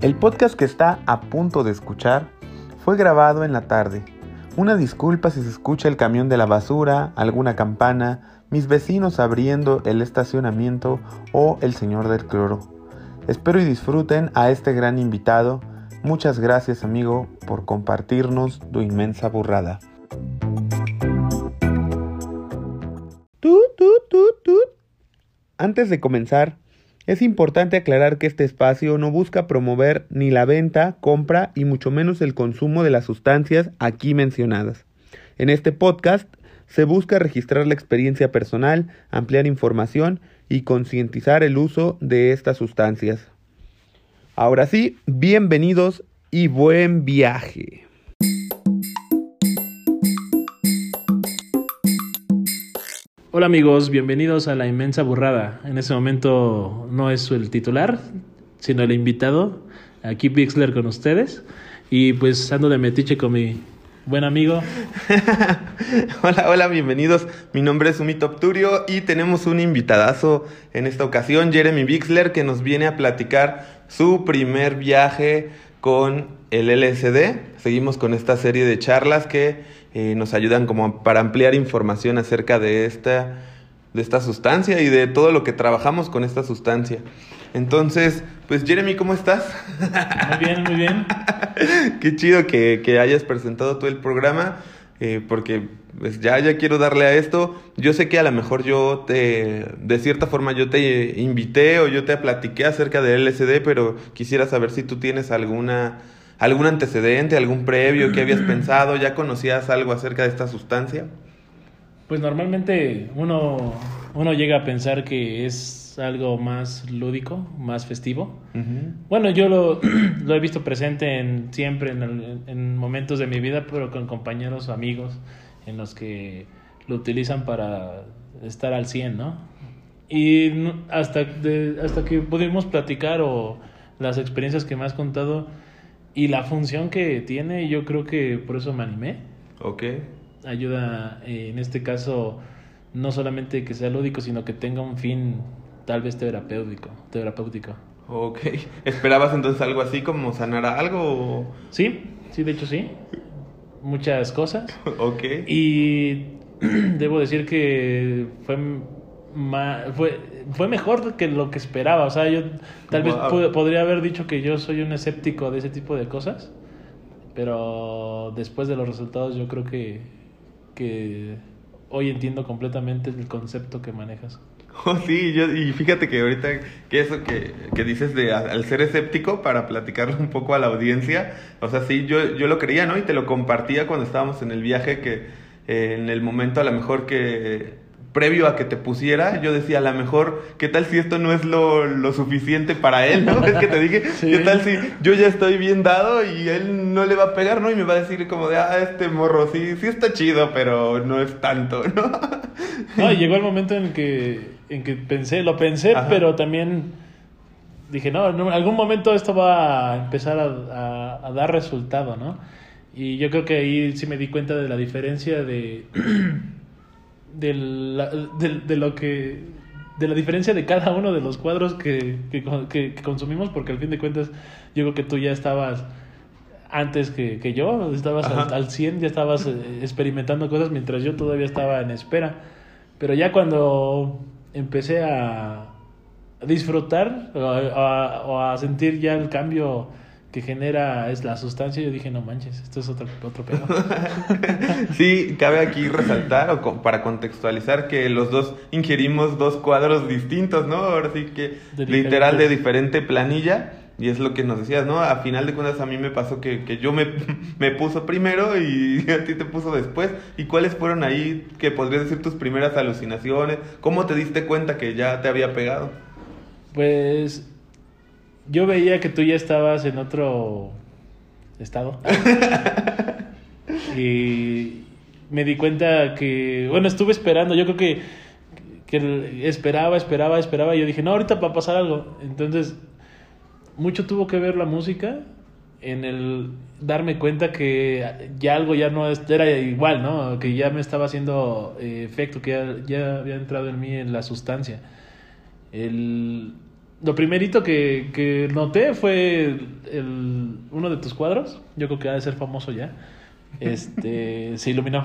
El podcast que está a punto de escuchar fue grabado en la tarde. Una disculpa si se escucha el camión de la basura, alguna campana, mis vecinos abriendo el estacionamiento o el señor del cloro. Espero y disfruten a este gran invitado. Muchas gracias amigo por compartirnos tu inmensa burrada. Antes de comenzar, es importante aclarar que este espacio no busca promover ni la venta, compra y mucho menos el consumo de las sustancias aquí mencionadas. En este podcast se busca registrar la experiencia personal, ampliar información y concientizar el uso de estas sustancias. Ahora sí, bienvenidos y buen viaje. Hola amigos, bienvenidos a La Inmensa Burrada. En este momento no es el titular, sino el invitado. Aquí Pixler con ustedes. Y pues ando de metiche con mi buen amigo. hola, hola, bienvenidos. Mi nombre es Umito Obturio y tenemos un invitadazo en esta ocasión, Jeremy Bixler, que nos viene a platicar su primer viaje con el LSD. Seguimos con esta serie de charlas que eh, nos ayudan como para ampliar información acerca de esta, de esta sustancia y de todo lo que trabajamos con esta sustancia. Entonces, pues Jeremy, ¿cómo estás? Muy bien, muy bien. Qué chido que, que, hayas presentado todo el programa, eh, porque pues ya, ya quiero darle a esto. Yo sé que a lo mejor yo te, de cierta forma yo te invité o yo te platiqué acerca del LSD, pero quisiera saber si tú tienes alguna algún antecedente, algún previo que habías pensado, ya conocías algo acerca de esta sustancia. Pues normalmente uno, uno llega a pensar que es algo más lúdico, más festivo. Bueno, yo lo, lo, he visto presente en, siempre en, en, momentos de mi vida, pero con compañeros, amigos, en los que lo utilizan para estar al 100, ¿no? Y hasta, hasta que pudimos platicar o las experiencias que me has contado, y la función que tiene, yo creo que por eso me animé. Ok. Ayuda, eh, en este caso, no solamente que sea lúdico, sino que tenga un fin tal vez terapéutico. terapéutico. Ok. ¿Esperabas entonces algo así como sanar algo? Sí, sí, de hecho sí. Muchas cosas. ok. Y debo decir que fue fue, fue mejor que lo que esperaba. O sea, yo tal vez podría haber dicho que yo soy un escéptico de ese tipo de cosas, pero después de los resultados yo creo que, que hoy entiendo completamente el concepto que manejas. Oh, sí, yo, y fíjate que ahorita que eso que, que dices de al ser escéptico para platicarle un poco a la audiencia, o sea, sí, yo, yo lo creía, ¿no? Y te lo compartía cuando estábamos en el viaje que eh, en el momento a lo mejor que previo a que te pusiera, yo decía, a lo mejor, ¿qué tal si esto no es lo, lo suficiente para él, no? Es que te dije, ¿qué tal si yo ya estoy bien dado y él no le va a pegar, no? Y me va a decir como de, ah, este morro sí, sí está chido, pero no es tanto, ¿no? No, y llegó el momento en que, en que pensé, lo pensé, pero también dije, no, en algún momento esto va a empezar a, a dar resultado, ¿no? Y yo creo que ahí sí me di cuenta de la diferencia de de, la, de, lo que de la diferencia de cada uno de los cuadros que, que, consumimos, porque al fin de cuentas yo creo que tú ya estabas antes que, que yo, estabas al, al, 100, ya estabas eh, experimentando cosas mientras yo todavía estaba en espera. Pero ya cuando empecé a disfrutar o a sentir ya el cambio que genera es la sustancia, yo dije, no manches, esto es otro, otro pedo. sí, cabe aquí resaltar o para contextualizar que los dos ingerimos dos cuadros distintos, ¿no? Ahora sí que literal de diferente planilla. Y es lo que nos decías, ¿no? A final de cuentas a mí me pasó que, que yo me, me puso primero y a ti te puso después. ¿Y cuáles fueron ahí que podrías decir tus primeras alucinaciones? ¿Cómo te diste cuenta que ya te había pegado? Pues yo veía que tú ya estabas en otro estado. y me di cuenta que, bueno, estuve esperando, yo creo que, que esperaba, esperaba, esperaba, y yo dije, no, ahorita va a pasar algo. Entonces, mucho tuvo que ver la música en el darme cuenta que ya algo ya no era igual, ¿no? Que ya me estaba haciendo eh, efecto, que ya, ya había entrado en mí en la sustancia. El lo primerito que, que noté fue el, uno de tus cuadros. Yo creo que ha de ser famoso ya. Este se iluminó.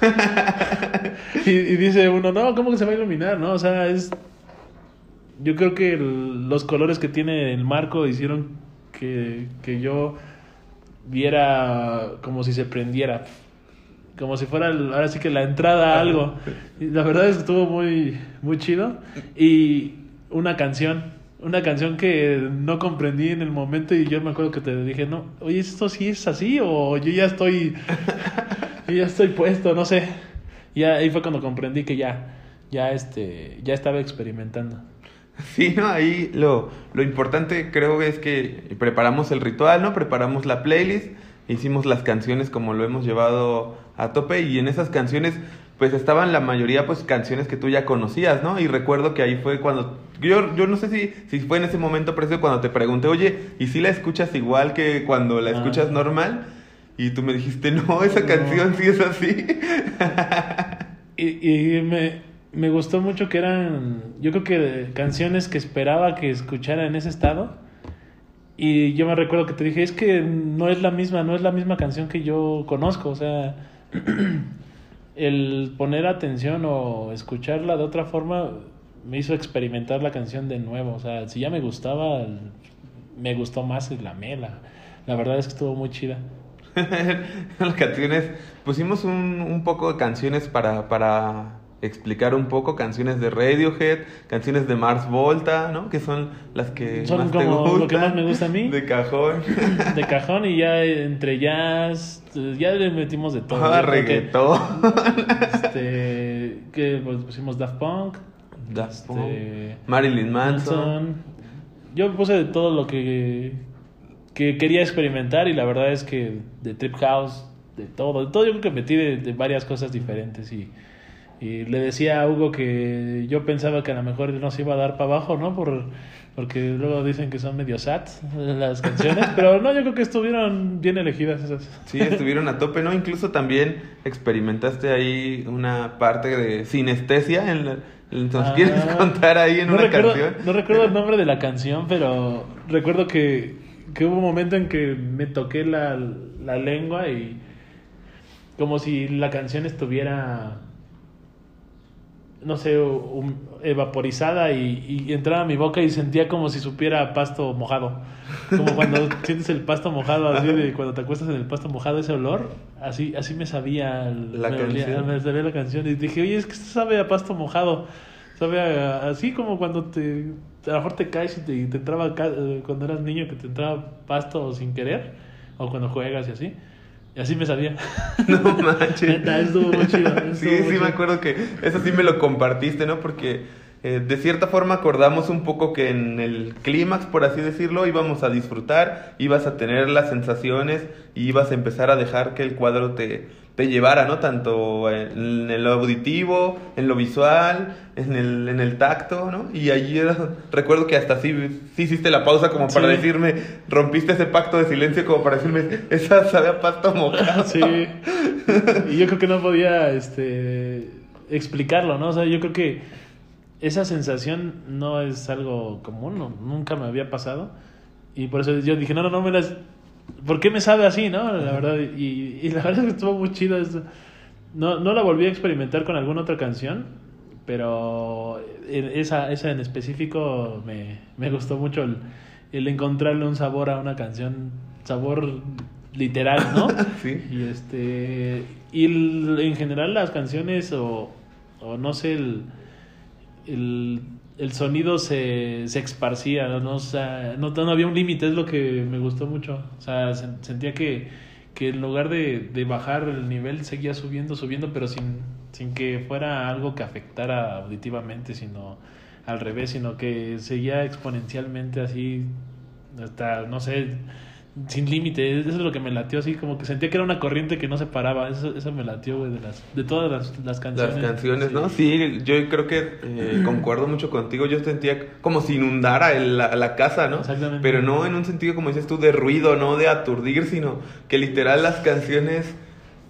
y, y, dice uno, no, ¿cómo que se va a iluminar? No, o sea, es. Yo creo que el, los colores que tiene el marco hicieron que, que yo viera como si se prendiera. Como si fuera, ahora sí que la entrada a algo. Y la verdad es que estuvo muy, muy chido. Y una canción una canción que no comprendí en el momento y yo me acuerdo que te dije, no, oye, ¿esto sí es así? O yo ya estoy, yo ya estoy puesto, no sé. Y ahí fue cuando comprendí que ya, ya, este, ya estaba experimentando. Sí, ¿no? Ahí lo, lo importante creo es que preparamos el ritual, ¿no? Preparamos la playlist, hicimos las canciones como lo hemos llevado a tope y en esas canciones pues estaban la mayoría pues canciones que tú ya conocías, ¿no? Y recuerdo que ahí fue cuando yo, yo no sé si, si fue en ese momento preciso cuando te pregunté, oye, ¿y si la escuchas igual que cuando la ah. escuchas normal? Y tú me dijiste, no, esa canción sí es así. y, y me, me gustó mucho que eran, yo creo que canciones que esperaba que escuchara en ese estado. Y yo me recuerdo que te dije, es que no es la misma, no es la misma canción que yo conozco, o sea... el poner atención o escucharla de otra forma me hizo experimentar la canción de nuevo. O sea, si ya me gustaba, me gustó más la mela. La verdad es que estuvo muy chida. Las canciones, pusimos un, un poco de canciones para, para explicar un poco canciones de Radiohead, canciones de Mars Volta, ¿no? Que son las que son más como te lo que más me gusta a mí. De cajón. De cajón y ya entre jazz, ya le metimos de todo. Ah, reggaetón. Este, que pues, pusimos Daft Punk. Daft este, Punk. Marilyn Manson. Yo puse de todo lo que, que quería experimentar y la verdad es que de Trip House, de todo, de todo yo creo que metí de, de varias cosas diferentes y y le decía a Hugo que yo pensaba que a lo mejor no se iba a dar para abajo, ¿no? Por, porque luego dicen que son medio sad las canciones, pero no, yo creo que estuvieron bien elegidas esas. Sí, estuvieron a tope, ¿no? Incluso también experimentaste ahí una parte de sinestesia. En ¿Nos ah, quieres contar ahí en una canción? No recuerdo el nombre de la canción, pero recuerdo que, que hubo un momento en que me toqué la, la lengua y como si la canción estuviera no sé, evaporizada y, y, entraba a mi boca y sentía como si supiera pasto mojado. Como cuando sientes el pasto mojado, así de cuando te acuestas en el pasto mojado, ese olor, así, así me sabía la, canción. me sabía la canción. Y dije, oye, es que esto sabe a pasto mojado. Sabe así como cuando te, a lo mejor te caes y te, te entraba, cuando eras niño, que te entraba pasto sin querer, o cuando juegas y así. Y así me sabía. No manches. estuvo muy chido. sí, sí, me acuerdo que eso sí me lo compartiste, ¿no? Porque eh, de cierta forma acordamos un poco que en el clímax, por así decirlo, íbamos a disfrutar, ibas a tener las sensaciones y ibas a empezar a dejar que el cuadro te, te llevara, ¿no? Tanto en, el auditivo, en lo visual, en el, en el tacto, ¿no? Y allí recuerdo que hasta sí, sí hiciste la pausa como para decirme, rompiste ese pacto de silencio como para decirme, esa sabe a pasto mojado. Sí. Y yo creo que no podía este, explicarlo, ¿no? O sea, yo creo que esa sensación no es algo común, nunca me había pasado. Y por eso yo dije, no, no, no me las ¿por qué me sabe así, no? La verdad, y, y la verdad es que estuvo muy chido. No, no la volví a experimentar con alguna otra canción, pero esa, esa en específico me, me gustó mucho el, el encontrarle un sabor a una canción, sabor literal, ¿no? sí. Y este y en general las canciones o, o no sé el, el el sonido se, se esparcía, ¿no? O sea, no, no había un límite, es lo que me gustó mucho. O sea, sentía que, que en lugar de, de, bajar el nivel seguía subiendo, subiendo, pero sin, sin que fuera algo que afectara auditivamente, sino al revés, sino que seguía exponencialmente así, hasta, no sé, sin límite. Eso es lo que me latió así, como que sentía que era una corriente que no se paraba. Eso, eso me latió, güey, de, las, de todas las, las canciones. Las canciones, ¿no? Sí, yo creo que eh, concuerdo mucho contigo. Yo sentía como si inundara la, la, casa, ¿no? Exactamente. Pero no en un sentido, como dices tú, de ruido, no de aturdir, sino que literal las canciones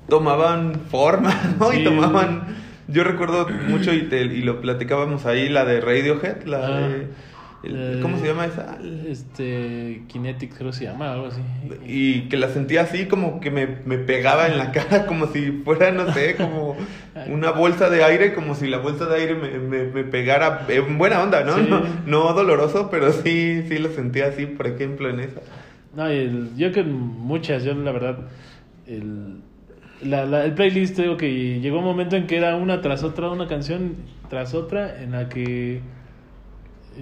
tomaban forma, ¿no? Y tomaban... Yo recuerdo mucho y, te, y lo platicábamos ahí, la de Radiohead, la de ¿Cómo se llama esa? Este, Kinetic creo que se llama, algo así. Y que la sentía así como que me, me pegaba en la cara, como si fuera, no sé, como una bolsa de aire, como si la bolsa de aire me, me, me pegara en buena onda, ¿no? ¿no? ¿no? doloroso, pero sí, sí lo sentía así, por ejemplo, en esa. No, el, yo que muchas, yo la verdad, el, la, la, el playlist, digo que llegó un momento en que era una tras otra, una canción tras otra, en la que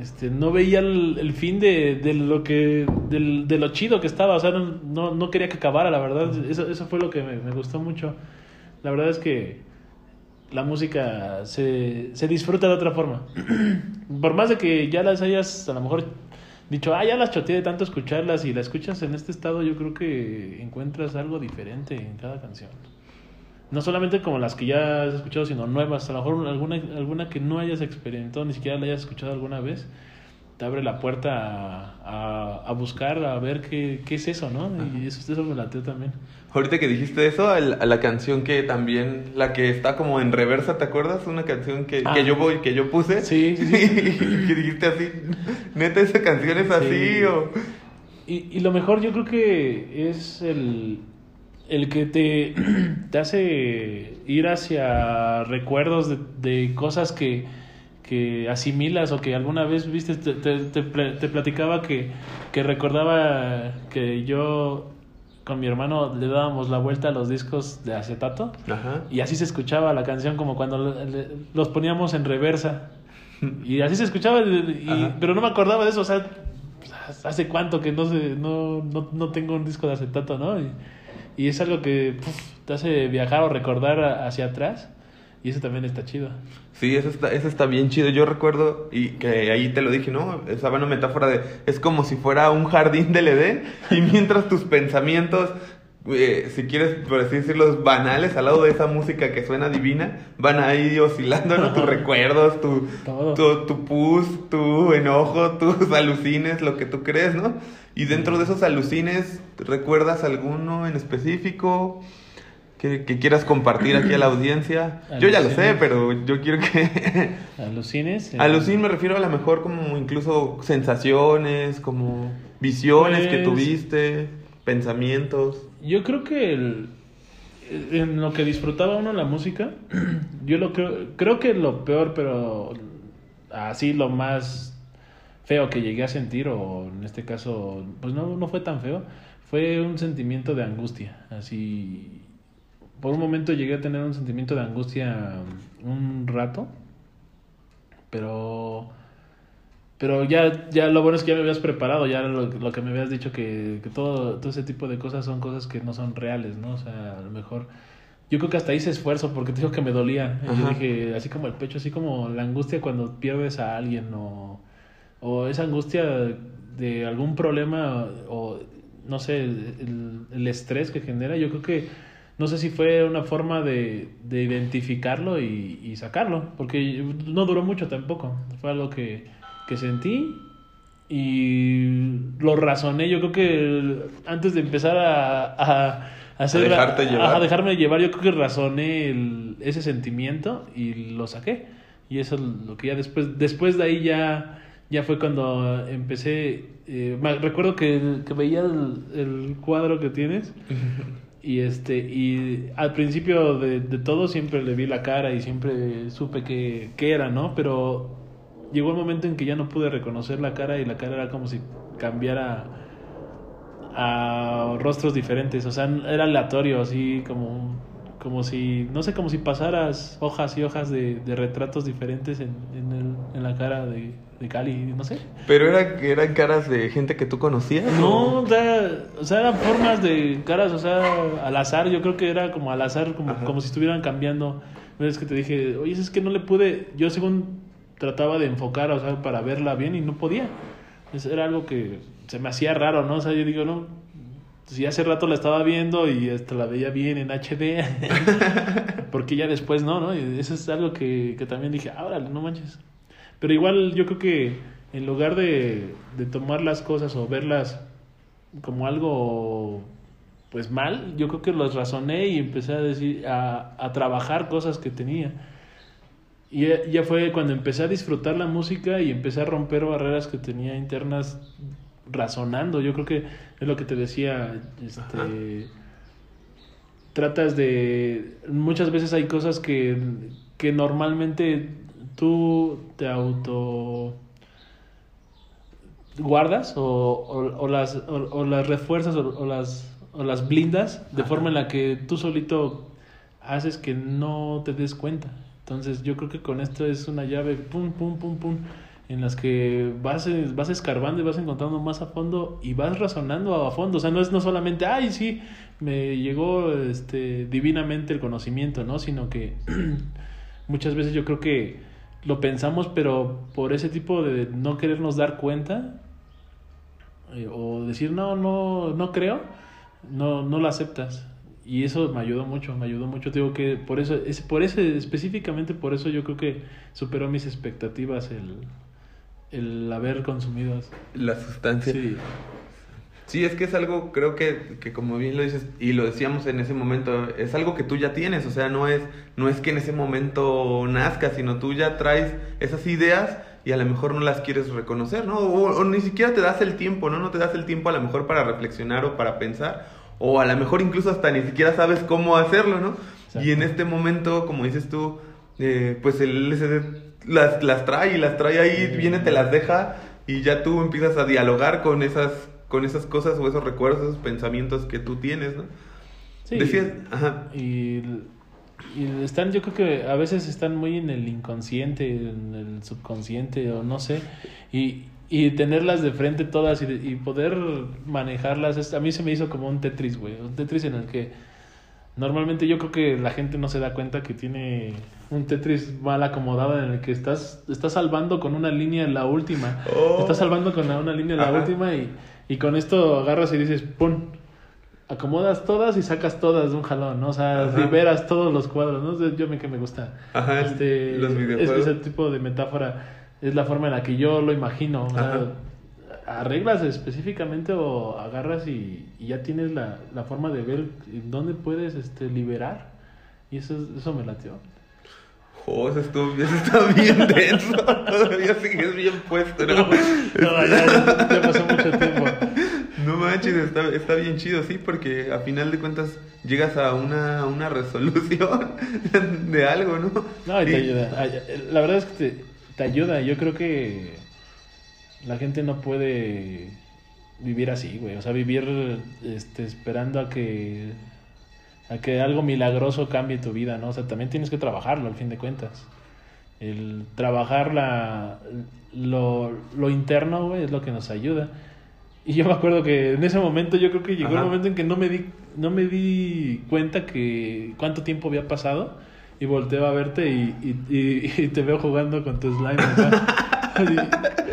este, no veía el, fin de, de, lo que de, lo chido que estaba, o sea, no, no, quería que acabara, la verdad, eso, eso fue lo que me, me, gustó mucho. La verdad es que la música se, se disfruta de otra forma. Por más de que ya las hayas a lo mejor dicho, ah, ya las choteé de tanto escucharlas y la escuchas en este estado, yo creo que encuentras algo diferente en cada canción. No solamente como las que ya has escuchado, sino nuevas. A lo mejor alguna, alguna que no hayas experimentado, ni siquiera la hayas escuchado alguna vez, te abre la puerta a, a, buscar, a ver qué, qué, es eso, ¿no? Y eso, eso me lateó también. Ahorita que dijiste eso, a la canción que también, la que está como en reversa, ¿te acuerdas? Una canción que, que yo voy, que yo puse. Sí, sí, sí. que dijiste así, neta, esa canción es así o... Y, y lo mejor yo creo que es el, el que te, te hace ir hacia recuerdos de, de cosas que, que, asimilas o que alguna vez viste, te, te, te, platicaba que, que recordaba que yo con mi hermano le dábamos la vuelta a los discos de acetato y así se escuchaba la canción como cuando los poníamos en reversa. Y así se escuchaba pero no me acordaba de eso o sea hace cuánto que no sé no, no, no tengo un disco de acetato no y, y es algo que te hace viajar o recordar hacia atrás. Y eso también está chido. Sí, eso está, eso está bien chido. Yo recuerdo, y que ahí te lo dije, ¿no? Esa una metáfora de, es como si fuera un jardín del Edén, y mientras tus pensamientos, eh, si quieres, por así decirlo, banales, al lado de esa música que suena divina, van ahí oscilando ¿no? tus recuerdos, tu, tu, tu pus, tu enojo, tus alucines, lo que tú crees, ¿no? Y dentro de esos alucines, ¿recuerdas alguno en específico que, quieras compartir aquí a la audiencia? Yo ya lo sé, pero yo quiero que... ¿Alucines? Alucin me refiero a lo mejor como incluso sensaciones, como visiones que pues, tuviste, pensamientos. Yo creo que el, en lo que disfrutaba uno la música, yo lo creo, creo que lo peor, pero así lo más feo que llegué a sentir, o en este caso, pues no, no fue tan feo, fue un sentimiento de angustia. Así, por un momento llegué a tener un sentimiento de angustia un rato, pero pero ya, ya lo bueno es que ya me habías preparado, ya lo, lo que me habías dicho que, que, todo, todo ese tipo de cosas son cosas que no son reales, ¿no? O sea, a lo mejor... Yo creo que hasta hice esfuerzo porque te digo que me dolía. Y yo dije, así como el pecho, así como la angustia cuando pierdes a alguien o o esa angustia de algún problema o no sé, el, estrés que genera, yo creo que no sé si fue una forma de, de identificarlo y, sacarlo, porque no duró mucho tampoco, fue algo que, que sentí y lo razoné, yo creo que antes de empezar a, a, hacer, a, dejarme llevar, yo creo que razoné el, ese sentimiento y lo saqué. Y eso es lo que ya después, después de ahí ya ya fue cuando empecé. Eh, recuerdo que, que veía el, el, cuadro que tienes. y este y al principio de, de, todo siempre le vi la cara y siempre supe que, que era, ¿no? Pero llegó el momento en que ya no pude reconocer la cara y la cara era como si cambiara a rostros diferentes. O sea, era aleatorio, así como como si, no sé, como si pasaras hojas y hojas de, de retratos diferentes en, en, el, en la cara de, de Cali, no sé. ¿Pero era, eran caras de gente que tú conocías? No, o sea, o sea, eran formas de caras, o sea, al azar, yo creo que era como al azar, como, como si estuvieran cambiando. Es que te dije, oye, es que no le pude, yo según trataba de enfocar, o sea, para verla bien y no podía. era algo que se me hacía raro, ¿no? O sea, yo digo, no, si hace rato la estaba viendo y hasta la veía bien en HD, porque ya después no, ¿no? Y eso es algo que, que también dije, ahora no manches. Pero igual yo creo que en lugar de, de tomar las cosas o verlas como algo pues mal, yo creo que los razoné y empecé a decir, a, a trabajar cosas que tenía. Y ya fue cuando empecé a disfrutar la música y empecé a romper barreras que tenía internas razonando. Yo creo que es lo que te decía, este, tratas de... Muchas veces hay cosas que, que normalmente tú te auto guardas o, o, las, o, las refuerzas o, las, o las blindas de forma en la que tú solito haces que no te des cuenta. Entonces yo creo que con esto es una llave, pum, pum, pum, pum, en las que vas, vas escarbando y vas encontrando más a fondo y vas razonando a fondo. O sea, no es no solamente, ay, sí, me llegó este, divinamente el conocimiento, ¿no? Sino que muchas veces yo creo que lo pensamos, pero por ese tipo de no querernos dar cuenta eh, o decir, no, no, no creo, no, no lo aceptas. Y eso me ayudó mucho, me ayudó mucho. Digo que por eso, es, por ese, específicamente por eso yo creo que superó mis expectativas el, el haber consumido la sustancia. Sí. Sí, es que es algo, creo que, que como bien lo dices, y lo decíamos en ese momento, es algo que tú ya tienes, o sea, no es, no es que en ese momento nazca, sino tú ya traes esas ideas y a lo mejor no las quieres reconocer, ¿no? O, o, ni siquiera te das el tiempo, ¿no? No te das el tiempo a lo mejor para reflexionar o para pensar, o a lo mejor incluso hasta ni siquiera sabes cómo hacerlo, ¿no? Y en este momento, como dices tú, eh, pues el LSD las, las trae y las trae ahí, viene, te las deja y ya tú empiezas a dialogar con esas, con esas cosas o esos recuerdos, esos pensamientos que tú tienes, ¿no? Sí. Decías, ajá. Y, y están, yo creo que a veces están muy en el inconsciente, en el subconsciente o no sé, y, y tenerlas de frente todas y, y poder manejarlas, a mí se me hizo como un Tetris, güey, un Tetris en el que normalmente yo creo que la gente no se da cuenta que tiene un Tetris mal acomodado en el que estás, estás salvando con una línea en la última, oh. estás salvando con una línea en la última y, y con esto agarras y dices, ¡pum! acomodas todas y sacas todas de un jalón, ¿no? O sea, liberas todos los cuadros, ¿no? Yo me que me gusta. Ajá, este, los videojuegos. ese tipo de metáfora es la forma en la que yo lo imagino. O sea, arreglas específicamente o agarras y, y ya tienes la, la, forma de ver dónde puedes este, liberar. Y eso, eso me latió. Oh, eso, estuvo, eso está bien denso. Todavía sigues bien puesto, ¿no? No, ya, ya, pasó mucho tiempo. No manches, está, está bien chido, sí, porque a final de cuentas llegas a una, una resolución de algo, ¿no? No, y te ayuda. La verdad es que te, te ayuda. Yo creo que la gente no puede vivir así, güey. O sea, vivir este, esperando a que, a que algo milagroso cambie tu vida, ¿no? O sea, también tienes que trabajarlo, al fin de cuentas. El trabajar la, lo, lo interno, güey, es lo que nos ayuda. Y yo me acuerdo que en ese momento yo creo que llegó el momento en que no me di no me di cuenta que cuánto tiempo había pasado y volteo a verte y, y, y, te veo jugando con tu slime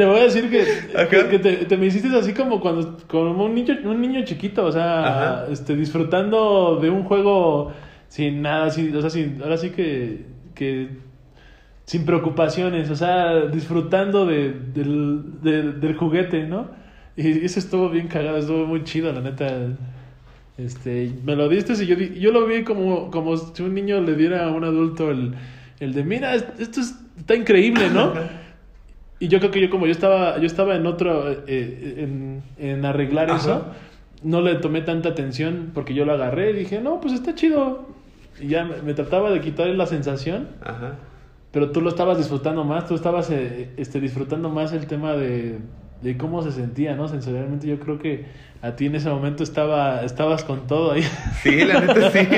te voy a decir que, que, te, te, me hiciste así como cuando como un niño un niño chiquito o sea este disfrutando de un juego sin nada sin, o sea sin, ahora sí que, que sin preocupaciones o sea disfrutando de, del, del juguete no y eso estuvo bien cagado estuvo muy chido la neta. Este, me lo diste y yo, yo lo vi como, como si un niño le diera a un adulto el, el de, mira, esto está increíble, ¿no? Y yo creo que yo como yo estaba, yo estaba en otro, eh, en, en, arreglar eso, no le tomé tanta atención porque yo lo agarré y dije, no, pues está chido. Y ya me, trataba de quitar la sensación. Pero tú lo estabas disfrutando más, tú estabas eh, este, disfrutando más el tema de, de cómo se sentía, ¿no? Sensorialmente yo creo que a ti en ese momento estaba, estabas con todo ahí. Sí, la neta sí.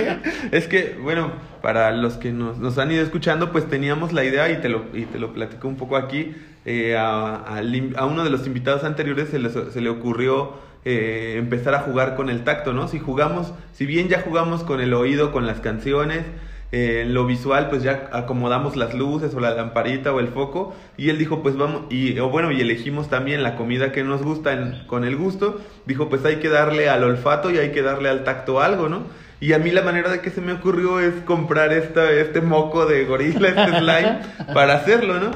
Es que, bueno, para los que nos, nos han ido escuchando, pues teníamos la idea y te lo, y te lo platico un poco aquí. Eh, a, a, uno de los invitados anteriores se le, se le ocurrió eh, empezar a jugar con el tacto, ¿no? Si jugamos, si bien ya jugamos con el oído, con las canciones, eh, lo visual pues ya acomodamos las luces o la lamparita o el foco y él dijo pues vamos y o bueno y elegimos también la comida que nos gusta con el gusto. Dijo pues hay que darle al olfato y hay que darle al tacto algo no y a mí la manera de que se me ocurrió es comprar esta, este moco de gorila este slime para hacerlo no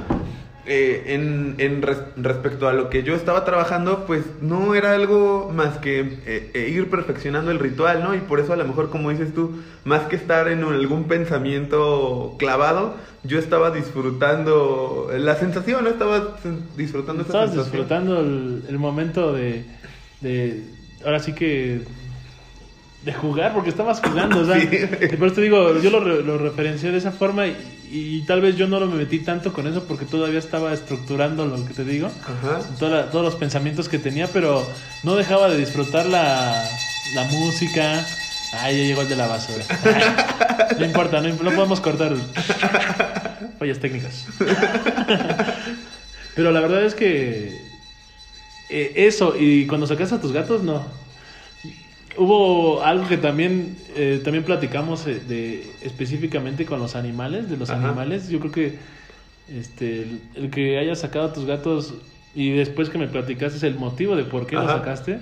eh, en, en respecto a lo que yo estaba trabajando, pues no era algo más que eh, eh, ir perfeccionando el ritual, ¿no? Y por eso a lo mejor, como dices tú, más que estar en algún pensamiento clavado, yo estaba disfrutando la sensación, ¿no? Estaba disfrutando esa Estabas disfrutando el, momento de, de, ahora sí que de jugar, porque estabas jugando, o sea, por eso te digo, yo lo, lo referencié de esa forma y, y, tal vez yo no lo me metí tanto con eso porque todavía estaba estructurando lo que te digo, todos los pensamientos que tenía, pero no dejaba de disfrutar la, la música. Ay, ya llegó el de la basura. no importa, no, podemos cortar. Fallas técnicas. pero la verdad es que eh, eso, y cuando sacas a tus gatos, no hubo algo que también, eh, también platicamos eh, de, específicamente con los animales, de los animales. Yo creo que este, el, que hayas sacado a tus gatos y después que me platicaste el motivo de por qué lo sacaste,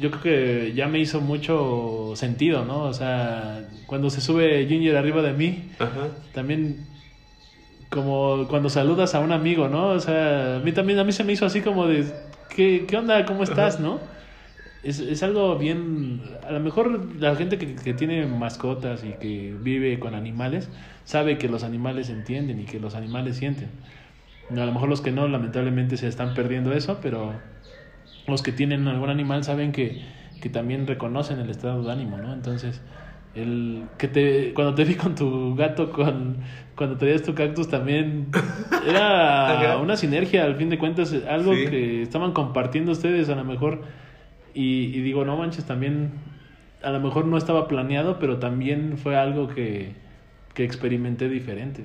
yo creo que ya me hizo mucho sentido, ¿no? O sea, cuando se sube Ginger arriba de mí, también como cuando saludas a un amigo, ¿no? O sea, a mí también, a mí se me hizo así como de, ¿qué, qué onda? ¿Cómo estás? ¿No? Es, es algo bien, a lo mejor la gente que, que tiene mascotas y que vive con animales sabe que los animales entienden y que los animales sienten. A lo mejor los que no, lamentablemente se están perdiendo eso, pero los que tienen algún animal saben que, que también reconocen el estado de ánimo, ¿no? Entonces, el que te cuando te vi con tu gato con cuando tenías tu cactus también era una sinergia al fin de cuentas algo que estaban compartiendo ustedes a lo mejor y, digo, no manches, también a lo mejor no estaba planeado, pero también fue algo que, que experimenté diferente.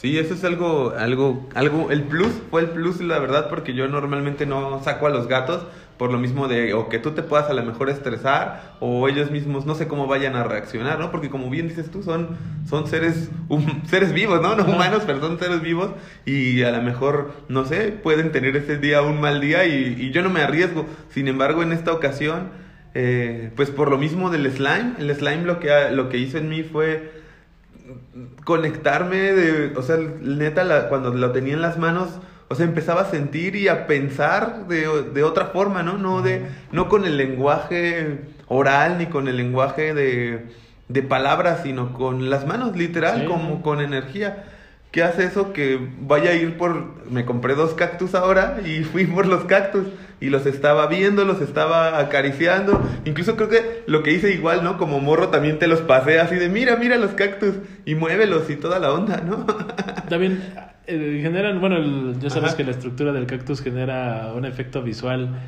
Sí, eso es algo, algo, algo, el plus fue el plus, la verdad, porque yo normalmente no saco a los gatos por lo mismo de o que tú te puedas a lo mejor estresar o ellos mismos no sé cómo vayan a reaccionar, ¿no? Porque como bien dices tú, son, son seres, seres vivos, ¿no? No humanos, pero son seres vivos y a lo mejor, no sé, pueden tener ese día un mal día y, y yo no me arriesgo. Sin embargo, en esta ocasión, eh, pues por lo mismo del slime, el slime lo que, lo que hizo en mí fue conectarme de, o sea, neta, cuando lo tenía en las manos, o sea, empezaba a sentir y a pensar de, de otra forma, ¿no? No, de, no con el lenguaje oral ni con el lenguaje de, de palabras, sino con las manos, literal, como con energía. ¿Qué hace eso? Que vaya a ir por... Me compré dos cactus ahora y fui por los cactus y los estaba viendo, los estaba acariciando. Incluso creo que lo que hice igual, ¿no? Como morro también te los pasé así de mira, mira los cactus y muévelos y toda la onda, ¿no? También eh, generan, bueno, ya sabes que la estructura del cactus genera un efecto visual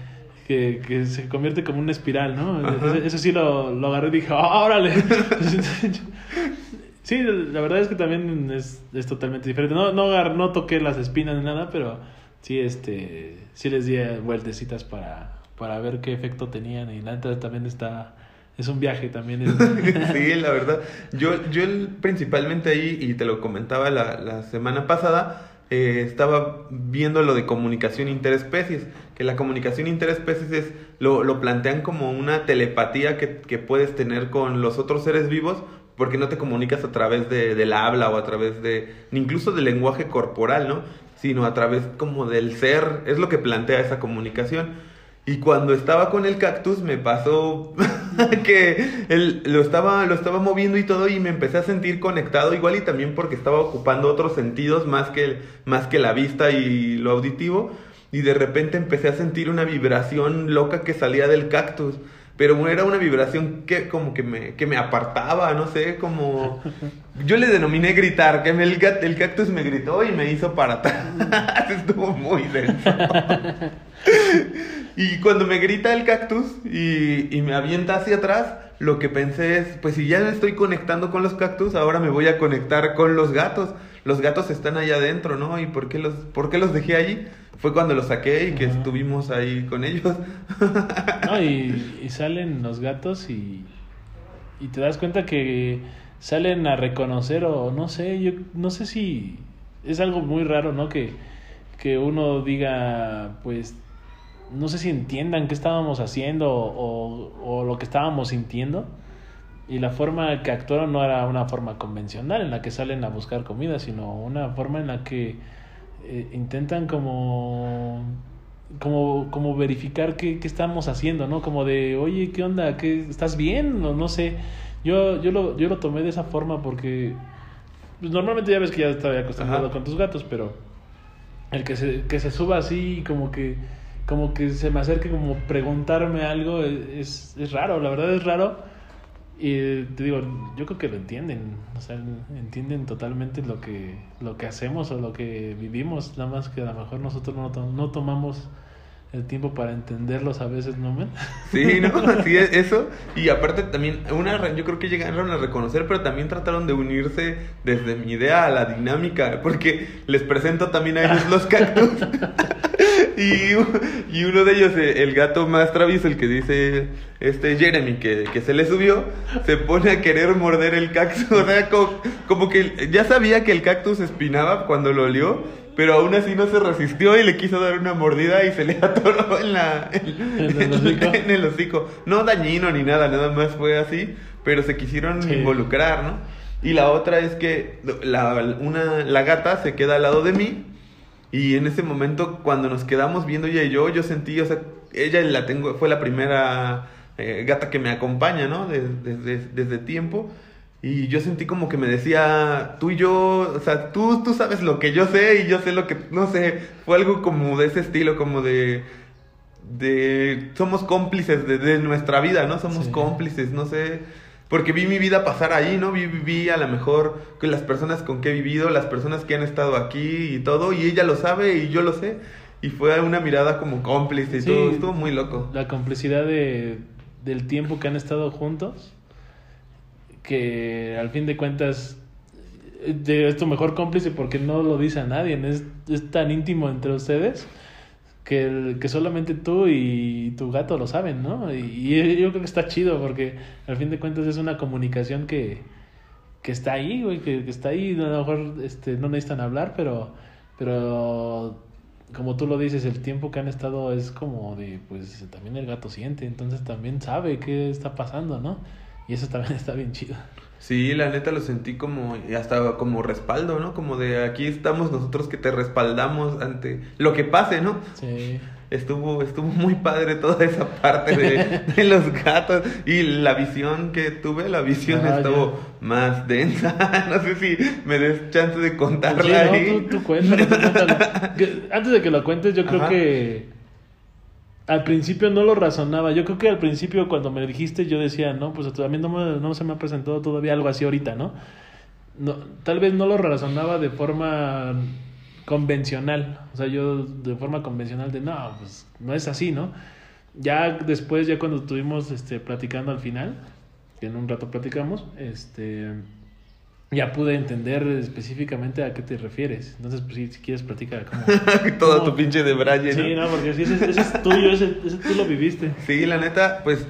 que, que se convierte como una espiral, ¿no? Eso, sí lo, lo, agarré y dije, ¡Oh, órale! sí, la verdad es que también es, es totalmente diferente. No, no, no toqué las espinas ni nada, pero sí, este, sí les di vueltecitas para, para ver qué efecto tenían y la neta también está es un viaje también. sí, la verdad. Yo, yo principalmente ahí, y te lo comentaba la, la semana pasada, eh, estaba viendo lo de comunicación interespecies, que la comunicación interespecies es, lo, lo plantean como una telepatía que, que, puedes tener con los otros seres vivos, porque no te comunicas a través de, del habla o a través de, incluso del lenguaje corporal, ¿no? Sino a través como del ser, es lo que plantea esa comunicación. Y cuando estaba con el cactus me pasó que él lo estaba, lo estaba moviendo y todo y me empecé a sentir conectado igual y también porque estaba ocupando otros sentidos más que, más que la vista y lo auditivo. Y de repente empecé a sentir una vibración loca que salía del cactus. Pero era una vibración que como que me, que me apartaba, no sé, como... Yo le denominé gritar, que el, el cactus me gritó y me hizo para atrás. Estuvo muy denso. Y cuando me grita el cactus y, y, me avienta hacia atrás, lo que pensé es, pues si ya estoy conectando con los cactus, ahora me voy a conectar con los gatos. Los gatos están allá adentro, ¿no? ¿Y por qué los, por qué los dejé allí? Fue cuando los saqué y que estuvimos ahí con ellos. no, y, y, salen los gatos y, y te das cuenta que salen a reconocer o no sé, yo no sé si es algo muy raro, ¿no? Que, que uno diga, pues no sé si entiendan qué estábamos haciendo o, o, lo que estábamos sintiendo. Y la forma que actuaron no era una forma convencional en la que salen a buscar comida, sino una forma en la que eh, intentan como como, como verificar qué, qué, estamos haciendo, ¿no? Como de, oye, ¿qué onda? ¿Qué, ¿Estás bien? O no sé. Yo, yo, lo, yo lo tomé de esa forma porque pues, normalmente ya ves que ya estaba acostumbrado con tus gatos, pero el que se, que se suba así como que como que se me acerque como preguntarme algo es, es raro, la verdad es raro. Y te digo, yo creo que lo entienden, o sea, entienden totalmente lo que, lo que hacemos o lo que vivimos, nada más que a lo mejor nosotros no, no tomamos el tiempo para entenderlos a veces, ¿no, men? Sí, ¿no? Sí, eso. Y aparte también, una, yo creo que llegaron a reconocer, pero también trataron de unirse desde mi idea a la dinámica, porque les presento también a ellos los cactus. y, y, uno de ellos, eh, el gato más travieso, el que dice este Jeremy, que, que se le subió, se pone a querer morder el cactus. O sea, como, como que ya sabía que el cactus espinaba cuando lo olió pero aún así no se resistió y le quiso dar una mordida y se le atoró en la en, el hocico. No dañino ni nada, nada más fue así, pero se quisieron involucrar, ¿no? Y la otra es que la, una, la gata se queda al lado de mí y en ese momento cuando nos quedamos viendo ella y yo, yo sentí, o sea, ella la tengo, fue la primera eh, gata que me acompaña, ¿no? Desde, desde tiempo. Y yo sentí como que me decía, tú y yo, o sea, tú, tú sabes lo que yo sé y yo sé lo que, no sé, fue algo como de ese estilo, como de, de, somos cómplices de, nuestra vida, ¿no? Somos cómplices, no sé, porque vi mi vida pasar ahí, ¿no? Vi, vi a lo mejor con las personas con que he vivido, las personas que han estado aquí y todo, y ella lo sabe y yo lo sé. Y fue una mirada como cómplice y todo, estuvo muy loco. La complicidad de, del tiempo que han estado juntos que al fin de cuentas es tu mejor cómplice porque no lo dice a nadie, es, es tan íntimo entre ustedes que, que solamente tú y tu gato lo saben, ¿no? Y, yo creo que está chido porque al fin de cuentas es una comunicación que, que está ahí, güey, que, que, está ahí, a lo mejor este, no necesitan hablar, pero, pero como tú lo dices, el tiempo que han estado es como de, pues también el gato siente, entonces también sabe qué está pasando, ¿no? Y eso también está bien chido. Sí, la neta lo sentí como, hasta como respaldo, ¿no? Como de aquí estamos nosotros que te respaldamos ante lo que pase, ¿no? Sí. Estuvo, estuvo muy padre toda esa parte de, los gatos y la visión que tuve, la visión ah, estuvo más densa. no sé si me des chance de contarla sí, No, tú, tú cuéntalo, Antes de que lo cuentes, yo creo que al principio no lo razonaba. Yo creo que al principio cuando me dijiste yo decía, no, pues a mí no, no se me ha presentado todavía algo así ahorita, ¿no? no tal vez no lo razonaba de forma convencional. O sea, yo de forma convencional de, no, pues no es así, ¿no? Ya después, ya cuando estuvimos este, platicando al final, que en un rato platicamos, este ya pude entender específicamente a qué te refieres. Entonces, pues si, quieres platicar como... Todo tu pinche de Brian. Sí, no, porque ese, ese, es tuyo, ese, ese, tú lo viviste. Sí, la neta, pues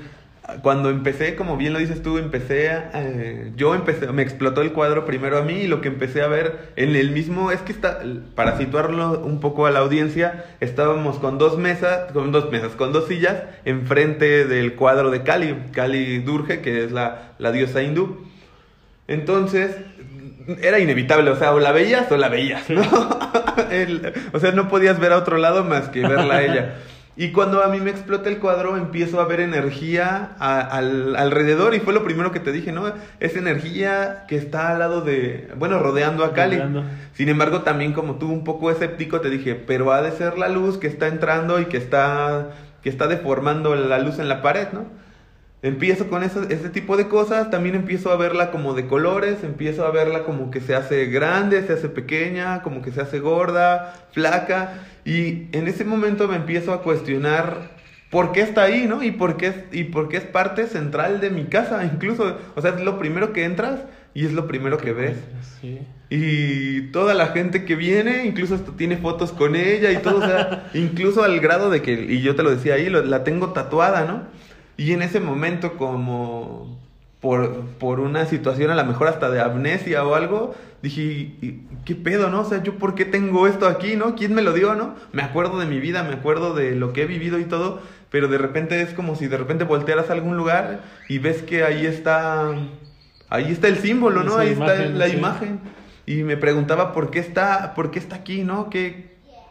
cuando empecé, como bien lo dices tú, empecé, eh, yo empecé, me explotó el cuadro primero a mí y lo que empecé a ver en el mismo, es que está, para situarlo un poco a la audiencia, estábamos con dos mesas, con dos mesas, con dos sillas enfrente del cuadro de Kali, Kali Durge, que es la, la diosa hindú. Entonces, era inevitable, o sea, o la veías o la veías, ¿no? o sea, no podías ver a otro lado más que verla a ella. Y cuando a mí me explota el cuadro, empiezo a ver energía al, alrededor. Y fue lo primero que te dije, ¿no? Es energía que está al lado de. Bueno, rodeando a Cali. Sin embargo, también como tú, un poco escéptico, te dije, pero ha de ser la luz que está entrando y que está, que está deformando la luz en la pared, ¿no? Empiezo con eso, ese tipo de cosas, también empiezo a verla como de colores, empiezo a verla como que se hace grande, se hace pequeña, como que se hace gorda, flaca, y en ese momento me empiezo a cuestionar por qué está ahí, ¿no? Y por qué es, y por qué es parte central de mi casa, incluso, o sea, es lo primero que entras y es lo primero que ves. Y toda la gente que viene, incluso hasta tiene fotos con ella y todo, o sea, incluso al grado de que, y yo te lo decía ahí, la tengo tatuada, ¿no? Y en ese momento, como por, por una situación a lo mejor hasta de amnesia o algo, dije, ¿qué pedo, no? O sea, ¿yo por qué tengo esto aquí, no? ¿Quién me lo dio, no? Me acuerdo de mi vida, me acuerdo de lo que he vivido y todo, pero de repente es como si de repente voltearas a algún lugar y ves que ahí está, ahí está el símbolo, ¿no? ahí está la imagen. y me preguntaba por qué está, por qué está aquí, ¿no? ¿Qué,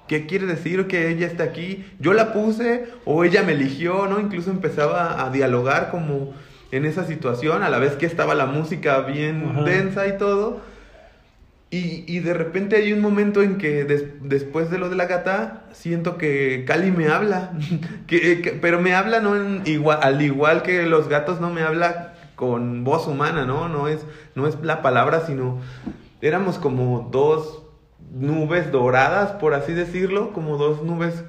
¿Qué quiere decir que ella está aquí? ¿Yo la puse o ella me eligió, no? Incluso empezaba a dialogar como en esa situación, a la vez que estaba la música bien densa y todo. Y, y, de repente hay un momento en que después de lo de la gata, siento que Cali me habla. que, pero me habla no en, igual, al igual que los gatos no me habla con voz humana, ¿no? No es, no es la palabra, sino éramos como dos nubes doradas, por así decirlo, como dos nubes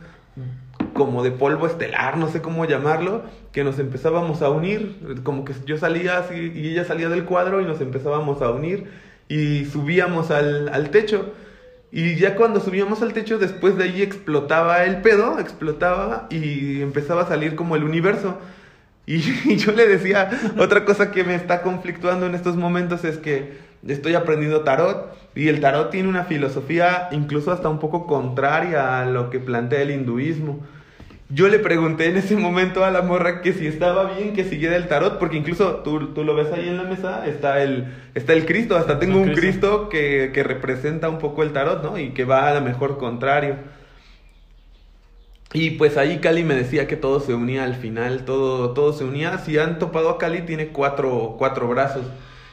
como de polvo estelar, no sé cómo llamarlo, que nos empezábamos a unir, como que yo salía así y ella salía del cuadro y nos empezábamos a unir y subíamos al, al techo. Y ya cuando subíamos al techo, después de ahí explotaba el pedo, explotaba y empezaba a salir como el universo. Y, y, yo le decía, otra cosa que me está conflictuando en estos momentos es que estoy aprendiendo tarot y el tarot tiene una filosofía incluso hasta un poco contraria a lo que plantea el hinduismo. Yo le pregunté en ese momento a la morra que si estaba bien que siguiera el tarot, porque incluso tú, tú lo ves ahí en la mesa, está el, está el Cristo, hasta tengo un Cristo, que, que, representa un poco el tarot, ¿no? Y que va a lo mejor contrario. Y pues ahí Cali me decía que todo se unía al final, todo, todo se unía. Si han topado a Cali, tiene cuatro, cuatro brazos.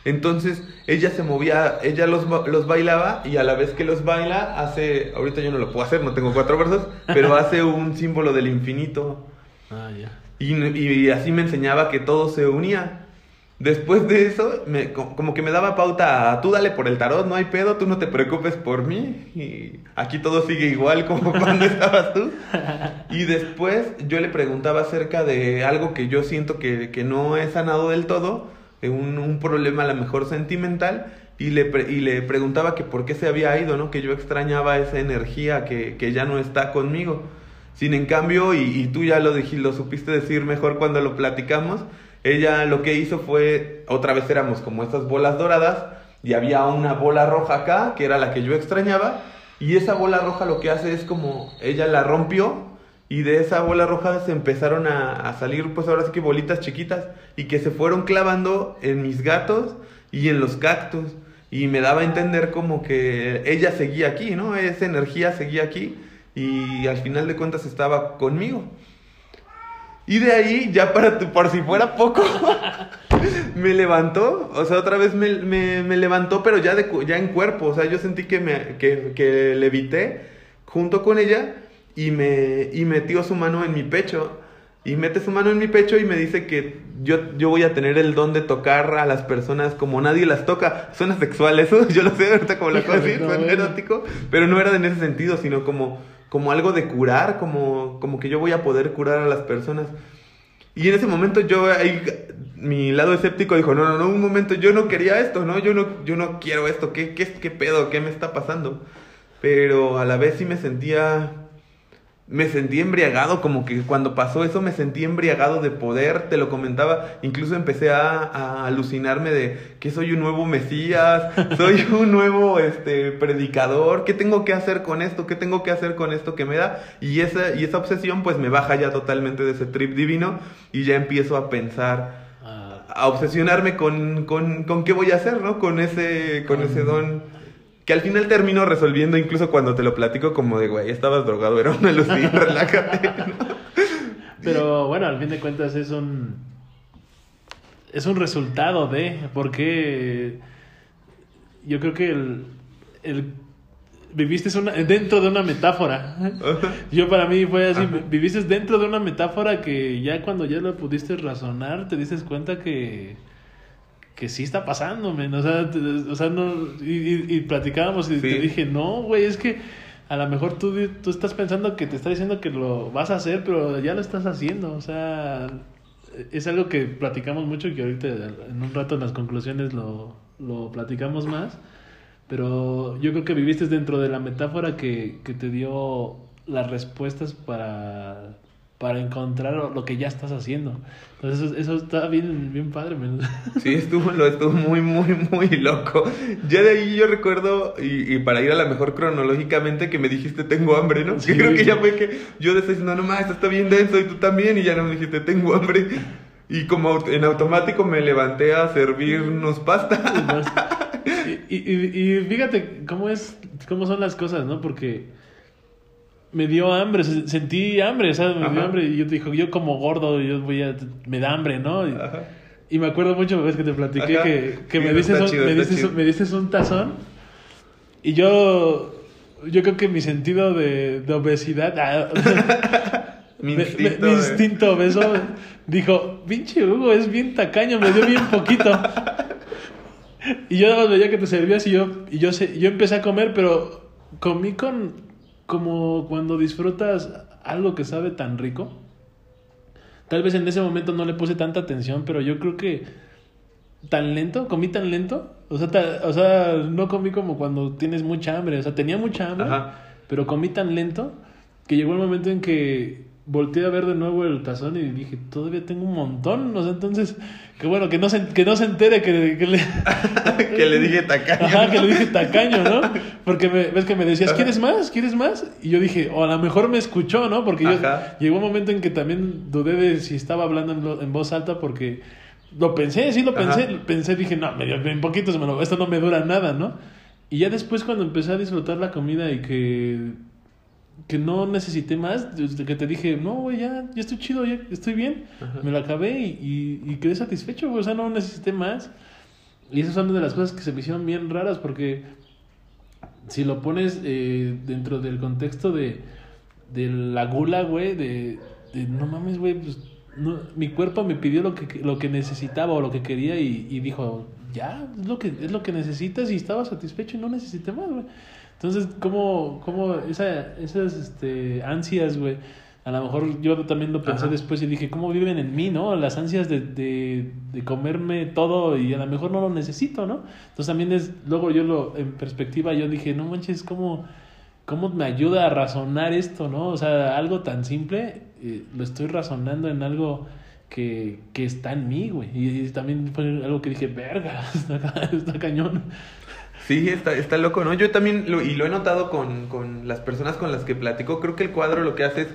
Entonces ella se movía, ella los, los bailaba y a la vez que los baila hace, ahorita yo no lo puedo hacer, no tengo cuatro brazos, pero hace un símbolo del infinito. Ah, ya. Y, y, así me enseñaba que todo se unía. Después de eso, me, como que me daba pauta a tú dale por el tarot, no hay pedo, tú no te preocupes por mí. Y aquí todo sigue igual como cuando estabas tú. Y después yo le preguntaba acerca de algo que yo siento que, que no he sanado del todo un, un problema a lo mejor sentimental y le, y le preguntaba que por qué se había ido, ¿no? Que yo extrañaba esa energía que, que ya no está conmigo. Sin en cambio, y, y tú ya lo, dijiste, lo supiste decir mejor cuando lo platicamos, ella lo que hizo fue, otra vez éramos como estas bolas doradas, y había una bola roja acá, que era la que yo extrañaba, y esa bola roja lo que hace es como, ella la rompió, y de esa bola roja se empezaron a, salir, pues ahora sí que bolitas chiquitas, y que se fueron clavando en mis gatos y en los cactus. Y me daba a entender como que ella seguía aquí, ¿no? Esa energía seguía aquí y al final de cuentas estaba conmigo. Y de ahí, ya para por si fuera poco, me levantó, o sea, otra vez me, me, levantó, pero ya, de, ya en cuerpo, o sea, yo sentí que, me, que, que levité junto con ella y, me, y metió su mano en mi pecho. Y mete su mano en mi pecho y me dice que yo, yo voy a tener el don de tocar a las personas como nadie las toca. Suena sexual eso, yo lo sé ahorita como la cosa suena erótico, pero no era en ese sentido, sino como, como algo de curar, como, como que yo voy a poder curar a las personas. Y en ese momento yo ahí, mi lado escéptico dijo, no, no, no, un momento, yo no quería esto, ¿no? Yo no, yo no quiero esto, ¿qué, qué, qué pedo? ¿Qué me está pasando? Pero a la vez sí me sentía me sentí embriagado, como que cuando pasó eso me sentí embriagado de poder, te lo comentaba, incluso empecé a, alucinarme de que soy un nuevo Mesías, soy un nuevo este, predicador, ¿qué tengo que hacer con esto? ¿Qué tengo que hacer con esto que me da? Y esa, y esa obsesión pues me baja ya totalmente de ese trip divino y ya empiezo a pensar, ah. a obsesionarme con, con, con, qué voy a hacer, ¿no? Con ese, con ese don que al final termino resolviendo, incluso cuando te lo platico, como de, güey, estabas drogado, era una alucinación, relájate. Pero bueno, al fin de cuentas es un. Es un resultado de. Porque. Yo creo que el. el viviste una, dentro de una metáfora. Yo para mí fue así, viviste dentro de una metáfora que ya cuando ya lo pudiste razonar, te dices cuenta que que sí está pasando, men. O sea, o sea no, y, y, platicábamos y te dije, no, güey, es que a lo mejor tú, tú estás pensando que te está diciendo que lo vas a hacer, pero ya lo estás haciendo. O sea, es algo que platicamos mucho y que ahorita en un rato en las conclusiones lo, lo platicamos más. Pero yo creo que viviste dentro de la metáfora que, que te dio las respuestas para para encontrar lo que ya estás haciendo. Entonces eso, está bien, bien padre. Sí, estuvo, lo estuvo muy, muy, muy loco. Ya de ahí yo recuerdo, y, y para ir a la mejor cronológicamente, que me dijiste tengo hambre, ¿no? Sí, creo que ya fue que yo decía, no, no más, esto está bien denso y tú también, y ya no me dijiste tengo hambre. Y como en automático me levanté a servirnos pasta. y, y, y, fíjate cómo es, cómo son las cosas, ¿no? Porque me dio hambre, sentí hambre, ¿sabes? Me dio hambre y yo te dijo, yo como gordo, yo voy a, me da hambre, ¿no? Y, y me acuerdo mucho, ves que te platiqué que, que me, dices un, me, dices, me dices un tazón y yo, yo creo que mi sentido de, de obesidad, ah, mi instinto, mi, instinto obeso, dijo, pinche Hugo, es bien tacaño, me dio bien poquito. Y yo nada más veía que te servías y yo, y yo, yo empecé a comer, pero comí con, como cuando disfrutas algo que sabe tan rico. Tal vez en ese momento no le puse tanta atención, pero yo creo que tan lento, comí tan lento. O sea, o sea, no comí como cuando tienes mucha hambre. O sea, tenía mucha hambre, pero comí tan lento que llegó el momento en que volteé a ver de nuevo el tazón y dije, todavía tengo un montón. O sea, entonces, que bueno, que no se, que no se entere que, que le... que le dije tacaño. Ajá, que le dije tacaño, ¿no? Porque me, ves que me decías, ¿quieres más? ¿Quieres más? Y yo dije, o a lo mejor me escuchó, ¿no? Porque yo, llegó un momento en que también dudé de si estaba hablando en, voz alta porque lo pensé, sí lo pensé. Pensé, dije, no, medio, en poquito, esto no me dura nada, ¿no? Y ya después cuando empecé a disfrutar la comida y que que no necesité más, desde que te dije, no, güey, ya, ya estoy chido, ya estoy bien, me lo acabé y, y, quedé satisfecho, güey, o sea, no necesité más. Y esas son de las cosas que se me hicieron bien raras porque si lo pones eh, dentro del contexto de, de la gula, güey, de, de no mames, güey, pues no, mi cuerpo me pidió lo que, lo que necesitaba o lo que quería y, y dijo, ya, es lo, que, es lo que necesitas y estaba satisfecho y no necesité más, güey. Entonces, ¿cómo, cómo esa, esas este, ansias, güey? A lo mejor yo también lo pensé después y dije, ¿cómo viven en mí, no? Las ansias de, de, de, comerme todo y a lo mejor no lo necesito, ¿no? Entonces también es, luego yo lo, en perspectiva, yo dije, no manches, ¿cómo, cómo me ayuda a razonar esto, no? O sea, algo tan simple, eh, lo estoy razonando en algo que, que está en mí, güey. Y, también fue algo que dije, verga, está, está cañón. Sí, está, está loco, ¿no? Yo también, lo, y lo he notado con, con las personas con las que platico, creo que el cuadro lo que hace es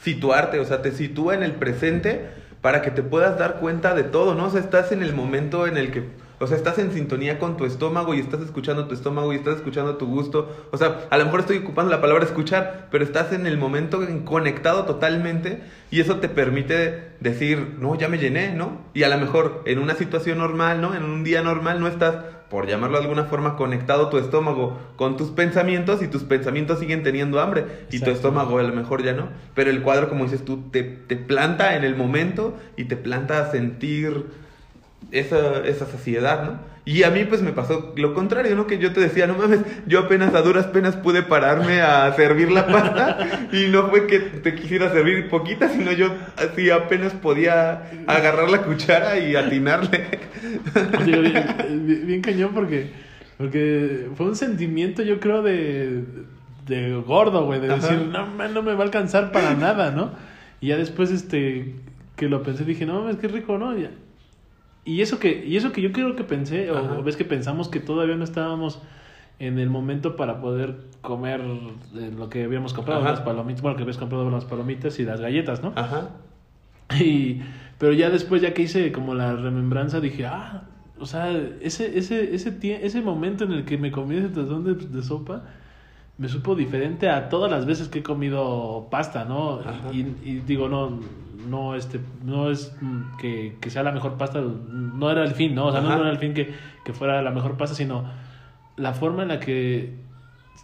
situarte, o sea, te sitúa en el presente para que te puedas dar cuenta de todo, ¿no? O sea, estás en el momento en el que, o sea, estás en sintonía con tu estómago y estás escuchando tu estómago y estás escuchando tu gusto. O sea, a lo mejor estoy ocupando la palabra escuchar, pero estás en el momento conectado totalmente y eso te permite decir, no, ya me llené, ¿no? Y a lo mejor en una situación normal, ¿no? En un día normal no estás por llamarlo de alguna forma, conectado tu estómago con tus pensamientos y tus pensamientos siguen teniendo hambre y tu estómago a lo mejor ya no. Pero el cuadro, como dices tú, te, te planta en el momento y te planta a sentir esa, esa saciedad, ¿no? Y a mí pues me pasó lo contrario, ¿no? Que yo te decía, no mames, yo apenas a duras penas pude pararme a servir la pasta y no fue que te quisiera servir poquita, sino yo así apenas podía agarrar la cuchara y atinarle. bien, bien, cañón porque, porque fue un sentimiento yo creo de, de gordo, güey, de decir, no, man, no me va a alcanzar para nada, ¿no? Y ya después este que lo pensé dije, no mames, qué rico, ¿no? Ya, y eso que, y eso que yo creo que pensé, o ves que pensamos que todavía no estábamos en el momento para poder comer lo que habíamos comprado, las palomitas, bueno, que habías comprado las palomitas y las galletas, ¿no? Ajá. Y, pero ya después, ya que hice como la remembranza, dije, ah, o sea, ese, ese, ese, ese momento en el que me comí ese tazón de, de sopa, me supo diferente a todas las veces que he comido pasta, ¿no? Y, y, digo, no, no, este, no es que, que, sea la mejor pasta, no era el fin, ¿no? O sea, no era el fin que, que, fuera la mejor pasta, sino la forma en la que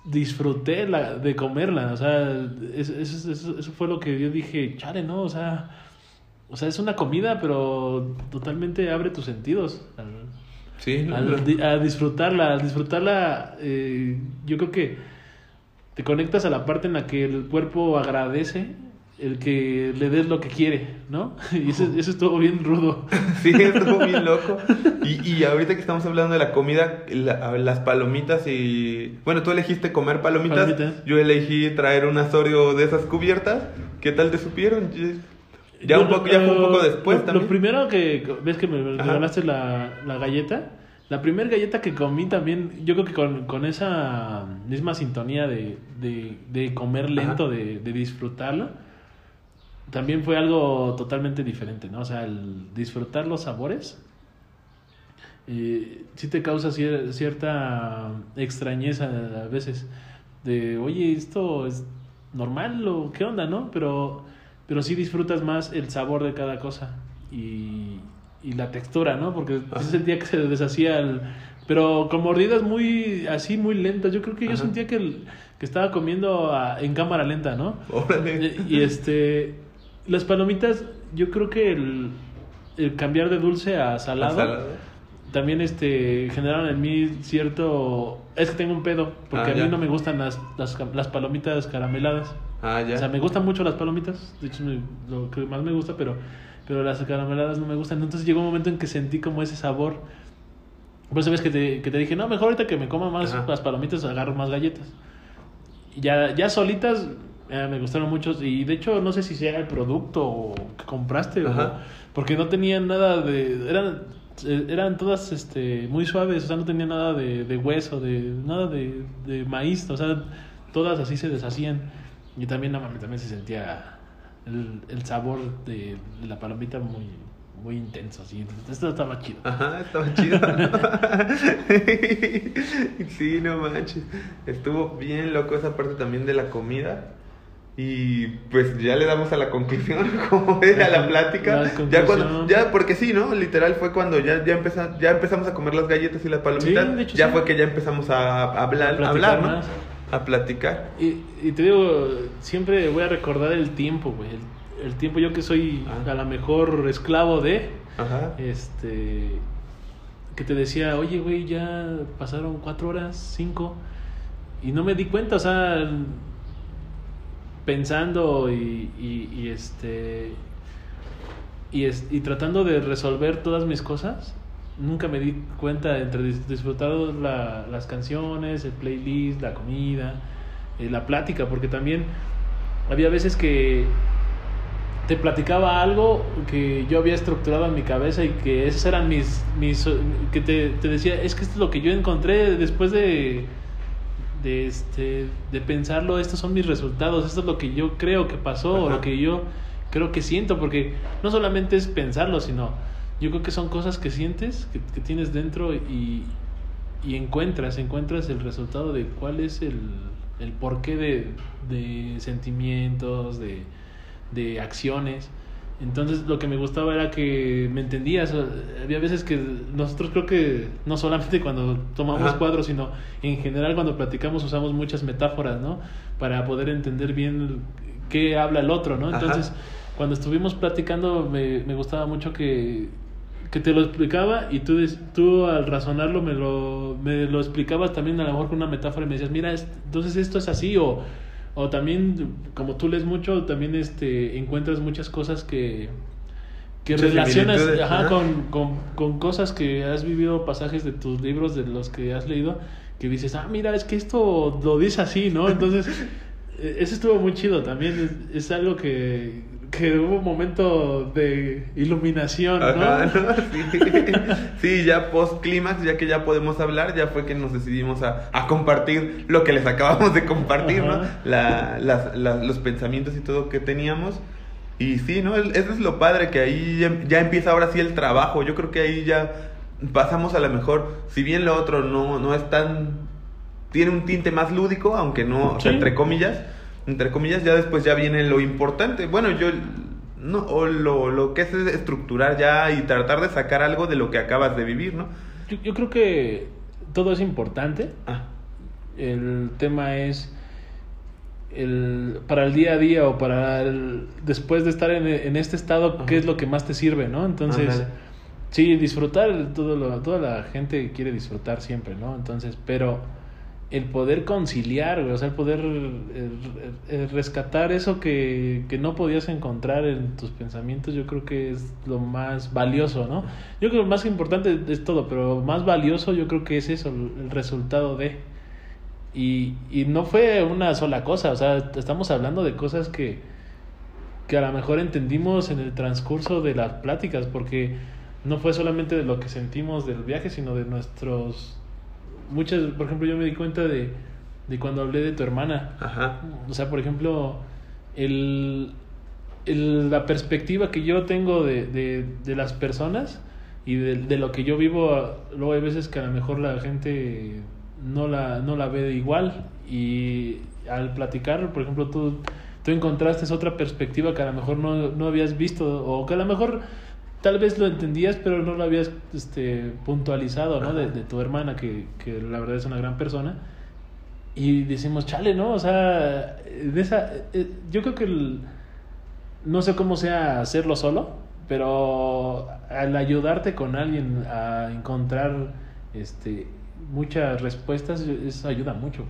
disfruté la, de comerla, o sea, eso, eso, eso, fue lo que yo dije, chale, ¿no? O sea, o sea, es una comida, pero totalmente abre tus sentidos. sí. a disfrutarla, a disfrutarla, eh, yo creo que te conectas a la parte en la que el cuerpo agradece el que le des lo que quiere, ¿no? Y eso, eso estuvo bien rudo. Sí, estuvo bien loco. Y, y ahorita que estamos hablando de la comida, las palomitas y... Bueno, tú elegiste comer palomitas, yo elegí traer un asorio de esas cubiertas. ¿Qué tal te supieron? Ya, un poco, ya fue un poco después lo, también. Lo primero que... ¿Ves que me regalaste la, la galleta? La primera galleta que comí también, yo creo que con, con esa misma sintonía de, de, de comer lento, de, de disfrutarlo también fue algo totalmente diferente, ¿no? O sea, el disfrutar los sabores eh, sí te causa cierta extrañeza a veces de, oye, esto es normal o qué onda, ¿no? Pero, pero sí disfrutas más el sabor de cada cosa y, y la textura, ¿no? Porque sí sentía que se deshacía el... Pero con mordidas muy, así, muy lentas. Yo creo que yo sentía que, que estaba comiendo en cámara lenta, ¿no? Y, y este, las palomitas, yo creo que el, el cambiar de dulce a salado, también este generaron en mí cierto es que tengo un pedo porque ah, a mí no me gustan las, las, las, palomitas carameladas. Ah, ya. o sea me gustan mucho las palomitas de hecho lo que más me gusta pero pero las carameladas no me gustan. Entonces llegó un momento en que sentí como ese sabor. Por eso ves que te, que te dije no mejor ahorita que me coma más las palomitas agarro más galletas ya ya solitas eh, me gustaron mucho y de hecho no sé si sea el producto que compraste o, porque no tenían nada de eran eh, eran todas este muy suaves o sea no tenía nada de, de hueso de nada de, de, maíz o sea todas así se deshacían. Y también no, también se sentía el, el sabor de, la palomita muy muy intenso así. Esto estaba chido. Ajá estaba chido. Sí no manches. Estuvo bien loco esa parte también de la comida y pues ya le damos a la conclusión, como era la plática. ya cuando, ya porque sí, ¿no? Literal fue cuando ya, ya, empezamos, ya empezamos a comer las galletas y las palomitas. ya fue que ya empezamos a hablar, a, hablar, ¿no? A platicar. Y, y, te digo, siempre voy a recordar el tiempo, güey. El, tiempo, yo que soy ah. a lo mejor esclavo de. Ajá. Este. Que te decía, oye, güey, ya pasaron cuatro horas, cinco. Y no me di cuenta, o sea pensando y, y, este y, es, y tratando de resolver todas mis cosas nunca me di cuenta entre disfrutar la, las canciones el playlist la comida eh, la plática porque también había veces que te platicaba algo que yo había estructurado en mi cabeza y que esos eran mis, mis que te, te decía es que esto es lo que yo encontré después de de, este, de pensarlo, estos son mis resultados, esto es lo que yo creo que pasó, o lo que yo creo que siento, porque no solamente es pensarlo, sino yo creo que son cosas que sientes, que, que tienes dentro y, y, encuentras, encuentras el resultado de cuál es el, el porqué de, de sentimientos, de, de acciones. Entonces lo que me gustaba era que me entendías. Había veces que nosotros creo que no solamente cuando tomamos cuadros, sino en general cuando platicamos usamos muchas metáforas, ¿no? Para poder entender bien qué habla el otro, ¿no? Entonces cuando estuvimos platicando me, me gustaba mucho que, que te lo explicaba y tú, tú al razonarlo me lo, me lo explicabas también a lo mejor con una metáfora y me decías, mira, entonces esto es así o o también, como tú lees mucho, también este, encuentras muchas cosas que, que relacionas con, con, con, cosas que has vivido, pasajes de tus libros, de los que has leído, que dices, ah, mira, es que esto lo dice así, ¿no? Entonces, e, eso estuvo muy chido también, es algo que, que hubo un momento de iluminación, ¿no? Sí. ya post clímax, ya que ya podemos hablar, ya fue que nos decidimos a, a compartir lo que les acabamos de compartir, ¿no? La, las, los pensamientos y todo que teníamos. Y sí, ¿no? Eso es lo padre, que ahí ya, empieza ahora sí el trabajo. Yo creo que ahí ya pasamos a lo mejor, si bien lo otro no, no es tan... Tiene un tinte más lúdico, aunque no, entre comillas entre comillas, ya después ya viene lo importante. Bueno, yo, no, o lo, lo que es estructurar ya y tratar de sacar algo de lo que acabas de vivir, ¿no? Yo, yo creo que todo es importante. Ah. El tema es el, para el día a día o para el, después de estar en, en este estado, ¿qué es lo que más te sirve, no? Entonces, sí, disfrutar, todo lo, toda la gente quiere disfrutar siempre, ¿no? Entonces, pero el poder conciliar, o sea, el poder rescatar eso que, que, no podías encontrar en tus pensamientos, yo creo que es lo más valioso, ¿no? Yo creo que lo más importante es todo, pero más valioso yo creo que es eso, el resultado de... Y, y no fue una sola cosa, o sea, estamos hablando de cosas que, que a lo mejor entendimos en el transcurso de las pláticas, porque no fue solamente de lo que sentimos del viaje, sino de nuestros muchas, por ejemplo, yo me di cuenta de, de cuando hablé de tu hermana. Ajá. O sea, por ejemplo, el, el, la perspectiva que yo tengo de, de, de las personas y de, lo que yo vivo, luego hay veces que a lo mejor la gente no la, no la ve igual y al platicar, por ejemplo, tú, tú encontraste otra perspectiva que a lo mejor no, no habías visto o que a lo mejor tal vez lo entendías, pero no lo habías este, puntualizado, ¿no? De, tu hermana, que, que, la verdad es una gran persona. Y decimos, chale, ¿no? O sea, de esa, eh, yo creo que el, no sé cómo sea hacerlo solo, pero al ayudarte con alguien a encontrar este muchas respuestas eso ayuda mucho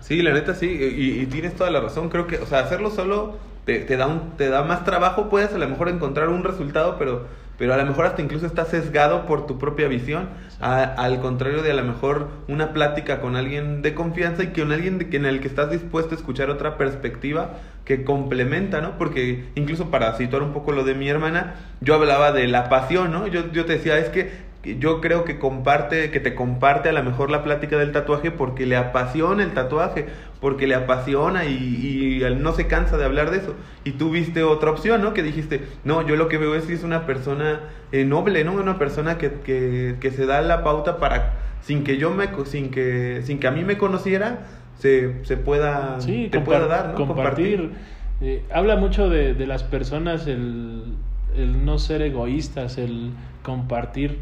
sí la neta sí y, tienes toda la razón creo que o sea hacerlo solo te, te, da un te da más trabajo puedes a lo mejor encontrar un resultado pero pero a lo mejor hasta incluso estás sesgado por tu propia visión, al contrario de a lo mejor una plática con alguien de confianza y con alguien de, en el que estás dispuesto a escuchar otra perspectiva que complementa, ¿no? Porque incluso para situar un poco lo de mi hermana, yo hablaba de la pasión, ¿no? Yo, yo te decía, es que yo creo que comparte, que te comparte a lo mejor la plática del tatuaje porque le apasiona el tatuaje, porque le apasiona y, y no se cansa de hablar de eso. Y tú viste otra opción, ¿no? Que dijiste, no, yo lo que veo es que es una persona eh, noble, ¿no? Una persona que, que, que, se da la pauta para, sin que yo me, sin que, sin que a mí me conociera, se, se pueda, te pueda dar, ¿no? Compartir. Eh, habla mucho de, de las personas el, el no ser egoístas, el compartir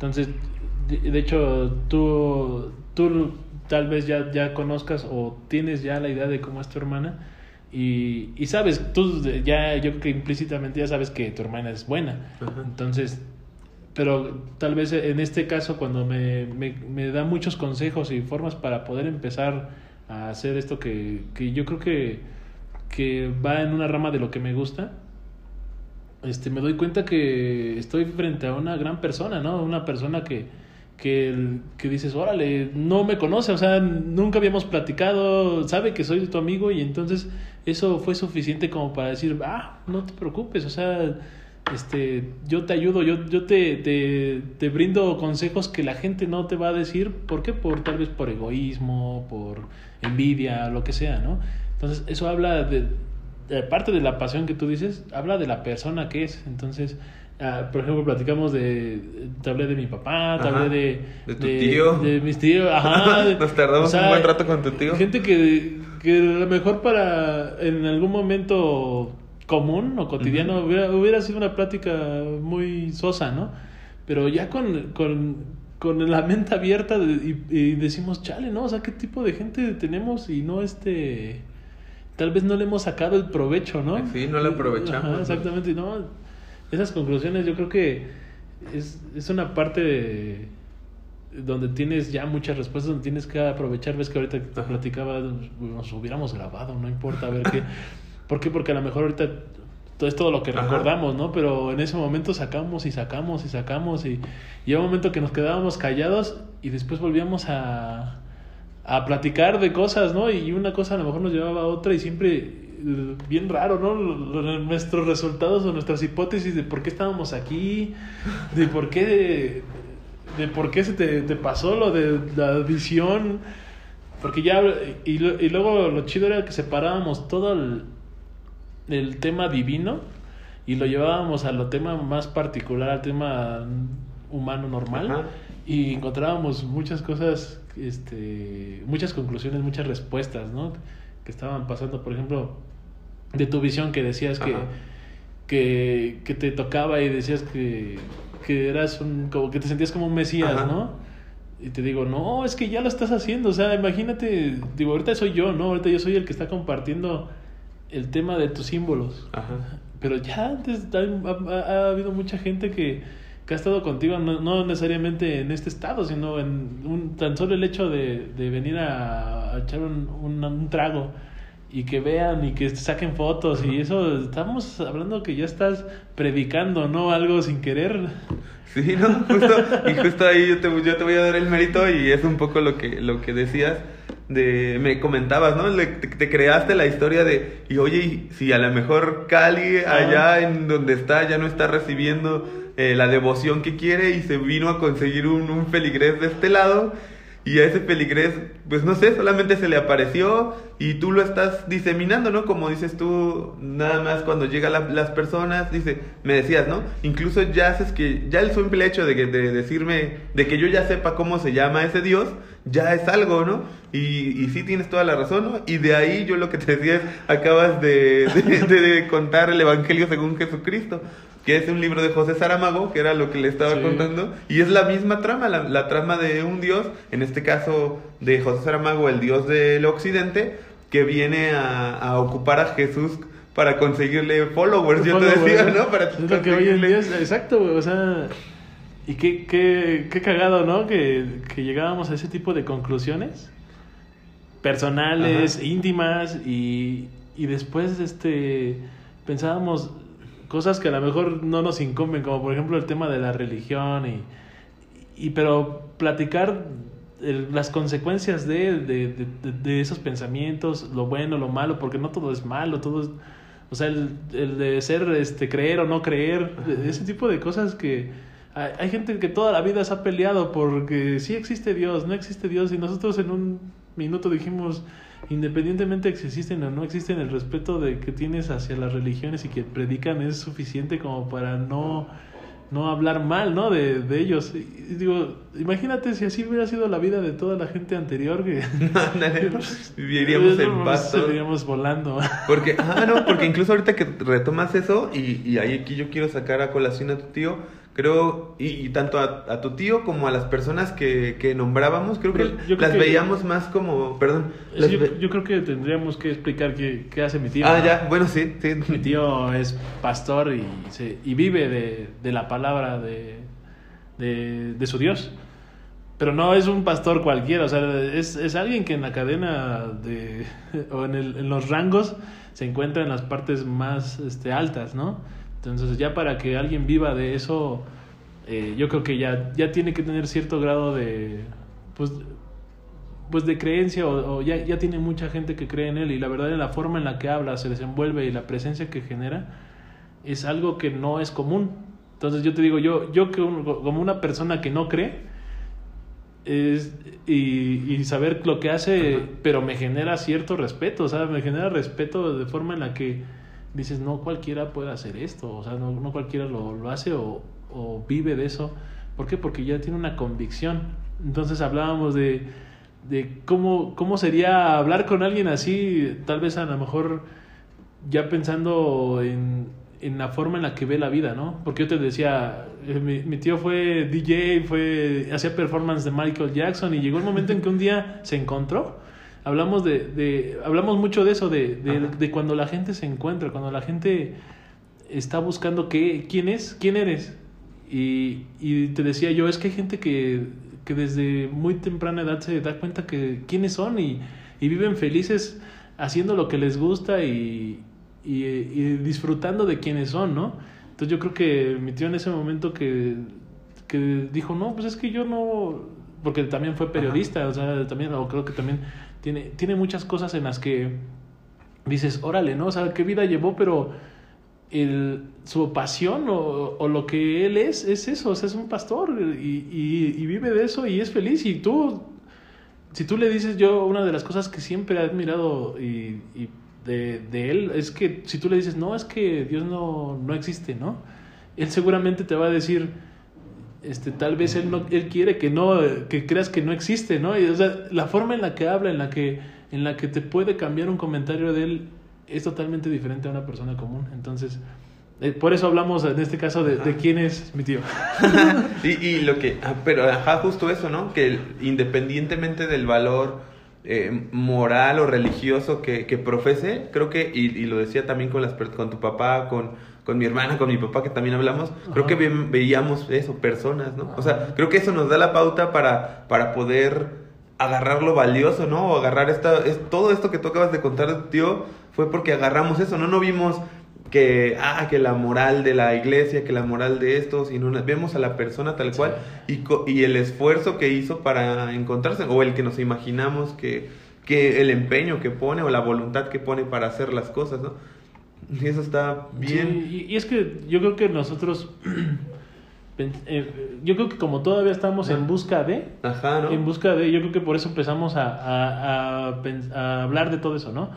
entonces, de, hecho, tú, tú tal vez ya, ya conozcas o tienes ya la idea de cómo es tu hermana y, y sabes, tú ya, yo creo que implícitamente ya sabes que tu hermana es buena. Entonces, pero tal vez en este caso cuando me, me, me, da muchos consejos y formas para poder empezar a hacer esto que, que yo creo que, que va en una rama de lo que me gusta, este, me doy cuenta que estoy frente a una gran persona, ¿no? Una persona que, que, que dices, órale, no me conoce, o sea, nunca habíamos platicado, sabe que soy tu amigo y entonces eso fue suficiente como para decir, ah, no te preocupes, o sea, este, yo te ayudo, yo, yo te, te, te brindo consejos que la gente no te va a decir, ¿por qué? Por tal vez por egoísmo, por envidia, lo que sea, ¿no? Entonces, eso habla de, parte de la pasión que tú dices, habla de la persona que es. Entonces, uh, por ejemplo, platicamos de. Te hablé de mi papá, te hablé de. De tu tío. De mis tíos, ajá. Nos tardamos un buen rato con tu tío. Gente que, que a lo mejor para. En algún momento común o cotidiano hubiera, hubiera, sido una plática muy sosa, ¿no? Pero ya con, con, con la mente abierta y, y decimos, chale, ¿no? O sea, ¿qué tipo de gente tenemos y no este tal vez no le hemos sacado el provecho, ¿no? Sí, no lo aprovechamos. exactamente, no. Esas conclusiones yo creo que es, es una parte donde tienes ya muchas respuestas, donde tienes que aprovechar. Ves que ahorita que te platicaba, nos hubiéramos grabado, no importa, a ver qué. ¿Por qué? Porque a lo mejor ahorita es todo lo que recordamos, ¿no? Pero en ese momento sacamos y sacamos y sacamos y llega un momento que nos quedábamos callados y después volvíamos a a platicar de cosas, ¿no? Y una cosa a lo mejor nos llevaba a otra y siempre eh, bien raro, ¿no? Nuestros resultados o nuestras hipótesis de por qué estábamos aquí, de por qué, de, por qué se te, te, pasó lo de la visión, porque ya, y, y luego lo chido era que separábamos todo el, el tema divino y lo llevábamos a lo tema más particular, al tema humano normal y encontrábamos muchas cosas, este, muchas conclusiones, muchas respuestas, ¿no? Que estaban pasando, por ejemplo, de tu visión que decías que, que, que, te tocaba y decías que, que eras un, como que te sentías como un mesías, ¿no? Y te digo, no, es que ya lo estás haciendo, o sea, imagínate, digo, ahorita soy yo, ¿no? Ahorita yo soy el que está compartiendo el tema de tus símbolos. Pero ya antes ha habido mucha gente que que ha estado contigo, no, necesariamente en este estado, sino en un, tan solo el hecho de, de venir a, echar un, un, trago y que vean y que saquen fotos y eso, estamos hablando que ya estás predicando, ¿no? Algo sin querer. Sí, ¿no? Justo, y justo ahí yo te, yo te voy a dar el mérito y es un poco lo que, lo que decías de me comentabas, ¿no? te, te, creaste la historia de y oye, si a lo mejor Cali allá en donde está ya no está recibiendo eh, la devoción que quiere y se vino a conseguir un, un feligrés de este lado. y a ese peligrés, pues no sé, solamente se le apareció y tú lo estás diseminando, ¿no? Como dices tú, nada más cuando llegan las personas, dice, me decías, ¿no? Incluso ya haces que, ya el simple hecho de, de decirme, de que yo ya sepa cómo se llama ese Dios, ya es algo, ¿no? Y, y sí tienes toda la razón, ¿no? Y de ahí yo lo que te decía es, acabas de, de contar el Evangelio según Jesucristo que es un libro de José Saramago, que era lo que le estaba contando, y es la misma trama, la, trama de un dios, en este caso de José Saramago, el dios del occidente, que viene a, ocupar a Jesús para conseguirle followers, yo te decía, ¿no? Para conseguirle... exacto, o sea, y qué, qué, qué cagado, ¿no? Que, que llegábamos a ese tipo de conclusiones personales, íntimas, y, y después, este, pensábamos cosas que a lo mejor no nos incumben, como por ejemplo el tema de la religión y, y pero platicar las consecuencias de, de, de, esos pensamientos, lo bueno, lo malo, porque no todo es malo, todo es, o sea, el, el de ser, este, creer o no creer, ese tipo de cosas que hay, hay, gente que toda la vida se ha peleado porque sí existe Dios, no existe Dios, y nosotros en un minuto dijimos, independientemente de si existen o no existen, el respeto de que tienes hacia las religiones y que predican es suficiente como para no, no hablar mal, ¿no? De, de ellos. Y digo, imagínate si así hubiera sido la vida de toda la gente anterior que... viviríamos en paz. Estaríamos volando. Porque, ah, no, porque incluso ahorita que retomas eso, y, y ahí aquí yo quiero sacar a colación a tu tío, creo, y, tanto a, tu tío como a las personas que, que nombrábamos, creo que las veíamos más como, perdón. yo, creo que tendríamos que explicar qué, qué hace mi tío. Ah, ya, bueno, sí, sí, Mi tío es pastor y, se, y vive de, de, la palabra de, de, de, su Dios. Pero no es un pastor cualquiera, o sea, es, es alguien que en la cadena de, o en, el, en los rangos se encuentra en las partes más este, altas, ¿no? Entonces ya para que alguien viva de eso, eh, yo creo que ya, ya tiene que tener cierto grado de, pues, pues de creencia o, ya, ya tiene mucha gente que cree en él y la verdad en la forma en la que habla, se desenvuelve y la presencia que genera es algo que no es común. Entonces yo te digo, yo, yo que como una persona que no cree, es, y, y, saber lo que hace, pero me genera cierto respeto, o sea, me genera respeto de forma en la que dices, no cualquiera puede hacer esto, o sea, no, no cualquiera lo, lo hace o, o, vive de eso. ¿Por qué? Porque ya tiene una convicción. Entonces hablábamos de, de cómo, cómo sería hablar con alguien así, tal vez a lo mejor ya pensando en, en la forma en la que ve la vida, ¿no? Porque yo te decía, eh, mi, mi, tío fue DJ, fue, hacía performance de Michael Jackson y llegó el momento en que un día se encontró hablamos de, de hablamos mucho de eso, de, de, cuando la gente se encuentra, cuando la gente está buscando qué, quién es, quién eres. Y, y te decía yo, es que hay gente que, que desde muy temprana edad se da cuenta que quiénes son y, y viven felices haciendo lo que les gusta y, y, y, disfrutando de quiénes son, ¿no? Entonces yo creo que mi tío en ese momento que, que dijo, no, pues es que yo no, porque también fue periodista, o sea, también, o creo que también tiene, tiene muchas cosas en las que dices, órale, ¿no? O sea, qué vida llevó, pero el, su pasión o, o, lo que él es, es eso, o sea, es un pastor y, y, y, vive de eso y es feliz. Y tú, si tú le dices, yo, una de las cosas que siempre he admirado y, y de, de, él es que si tú le dices, no, es que Dios no, no existe, ¿no? Él seguramente te va a decir, este, tal vez él, no, él quiere que, no, que creas que no existe, ¿no? Y, o sea, la forma en la que habla, en la que, en la que te puede cambiar un comentario de él, es totalmente diferente a una persona común. Entonces, eh, por eso hablamos en este caso de, de quién es mi tío. y, y, lo que, ah, pero ajá, justo eso, ¿no? Que independientemente del valor eh, moral o religioso que, que profese, creo que, y, y, lo decía también con, las, con tu papá, con con mi hermana, con mi papá, que también hablamos, creo que veíamos eso, personas, ¿no? O sea, creo que eso nos da la pauta para, para poder agarrar lo valioso, ¿no? O agarrar esta, es, todo esto que tú acabas de contar, tío, fue porque agarramos eso, ¿no? No vimos que, ah, que la moral de la iglesia, que la moral de esto, sino vemos a la persona tal cual y, y el esfuerzo que hizo para encontrarse, o el que nos imaginamos que, que el empeño que pone o la voluntad que pone para hacer las cosas, ¿no? Y eso está bien. y, es que yo creo que nosotros eh, yo creo que como todavía estamos en busca de, Ajá, ¿no? en busca de, yo creo que por eso empezamos a, a, a, a hablar de todo eso, ¿no?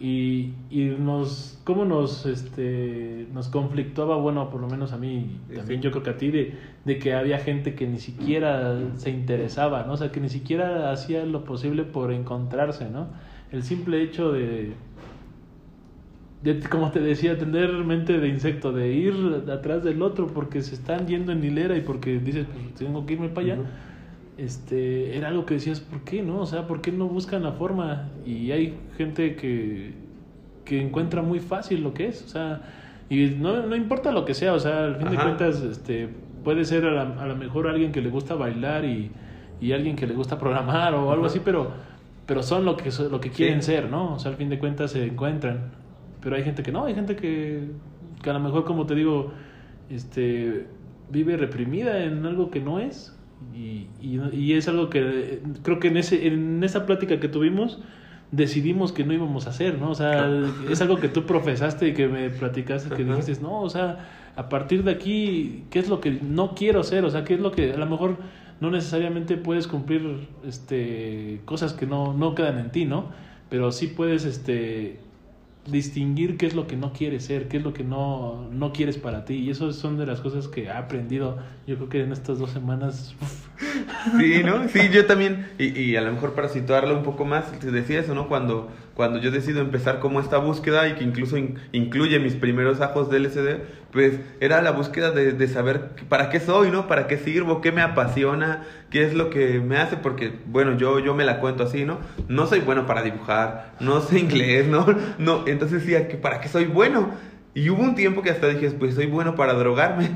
Y, y nos, cómo nos, este, nos conflictuaba, bueno, por lo menos a mí, también sí. yo creo que a ti, de, de que había gente que ni siquiera se interesaba, ¿no? O sea, que ni siquiera hacía lo posible por encontrarse, ¿no? El simple hecho de, de, como te decía, tener mente de insecto, de ir atrás del otro porque se están yendo en hilera y porque dices, pues tengo que irme para allá. Este, era algo que decías, ¿por qué no? O sea, ¿por qué no buscan la forma? Y hay gente que, que encuentra muy fácil lo que es, o sea, y no, no importa lo que sea, o sea, al fin de cuentas, este, puede ser a, la- a lo mejor alguien que le gusta bailar y, y alguien que le gusta programar o algo Ajá. así, pero, pero son lo que, lo que quieren Sí. ser, ¿no? O sea, al fin de cuentas se encuentran. Pero hay gente que no, hay gente que, que a lo mejor, como te digo, este, vive reprimida en algo que no es. Y, y, y es algo que creo que en, ese, en esa plática que tuvimos decidimos que no íbamos a hacer, ¿no? O sea, es algo que tú profesaste y que me platicaste, que dijiste, no, o sea, a partir de aquí, ¿qué es lo que no quiero hacer? O sea, ¿qué es lo que a lo mejor no necesariamente puedes cumplir este, cosas que no, no quedan en ti, ¿no? Pero sí puedes este, distinguir qué es lo que no quieres ser, qué es lo que no, no quieres para ti. Y eso son de las cosas que he aprendido, yo creo que en estas dos semanas. Sí, ¿no? Sí, yo también, y, y a lo mejor para situarlo un poco más, te decía eso, ¿no? Cuando, cuando yo decido empezar como esta búsqueda y que incluso in- incluye mis primeros ajos de LCD, pues era la búsqueda de, saber para qué soy, ¿no? Para qué sirvo, qué me apasiona, qué es lo que me hace, porque, bueno, yo, yo me la cuento así, ¿no? No soy bueno para dibujar, no sé inglés, ¿no? no entonces que ¿para qué soy bueno? Y hubo un tiempo que hasta dije, pues soy bueno para drogarme.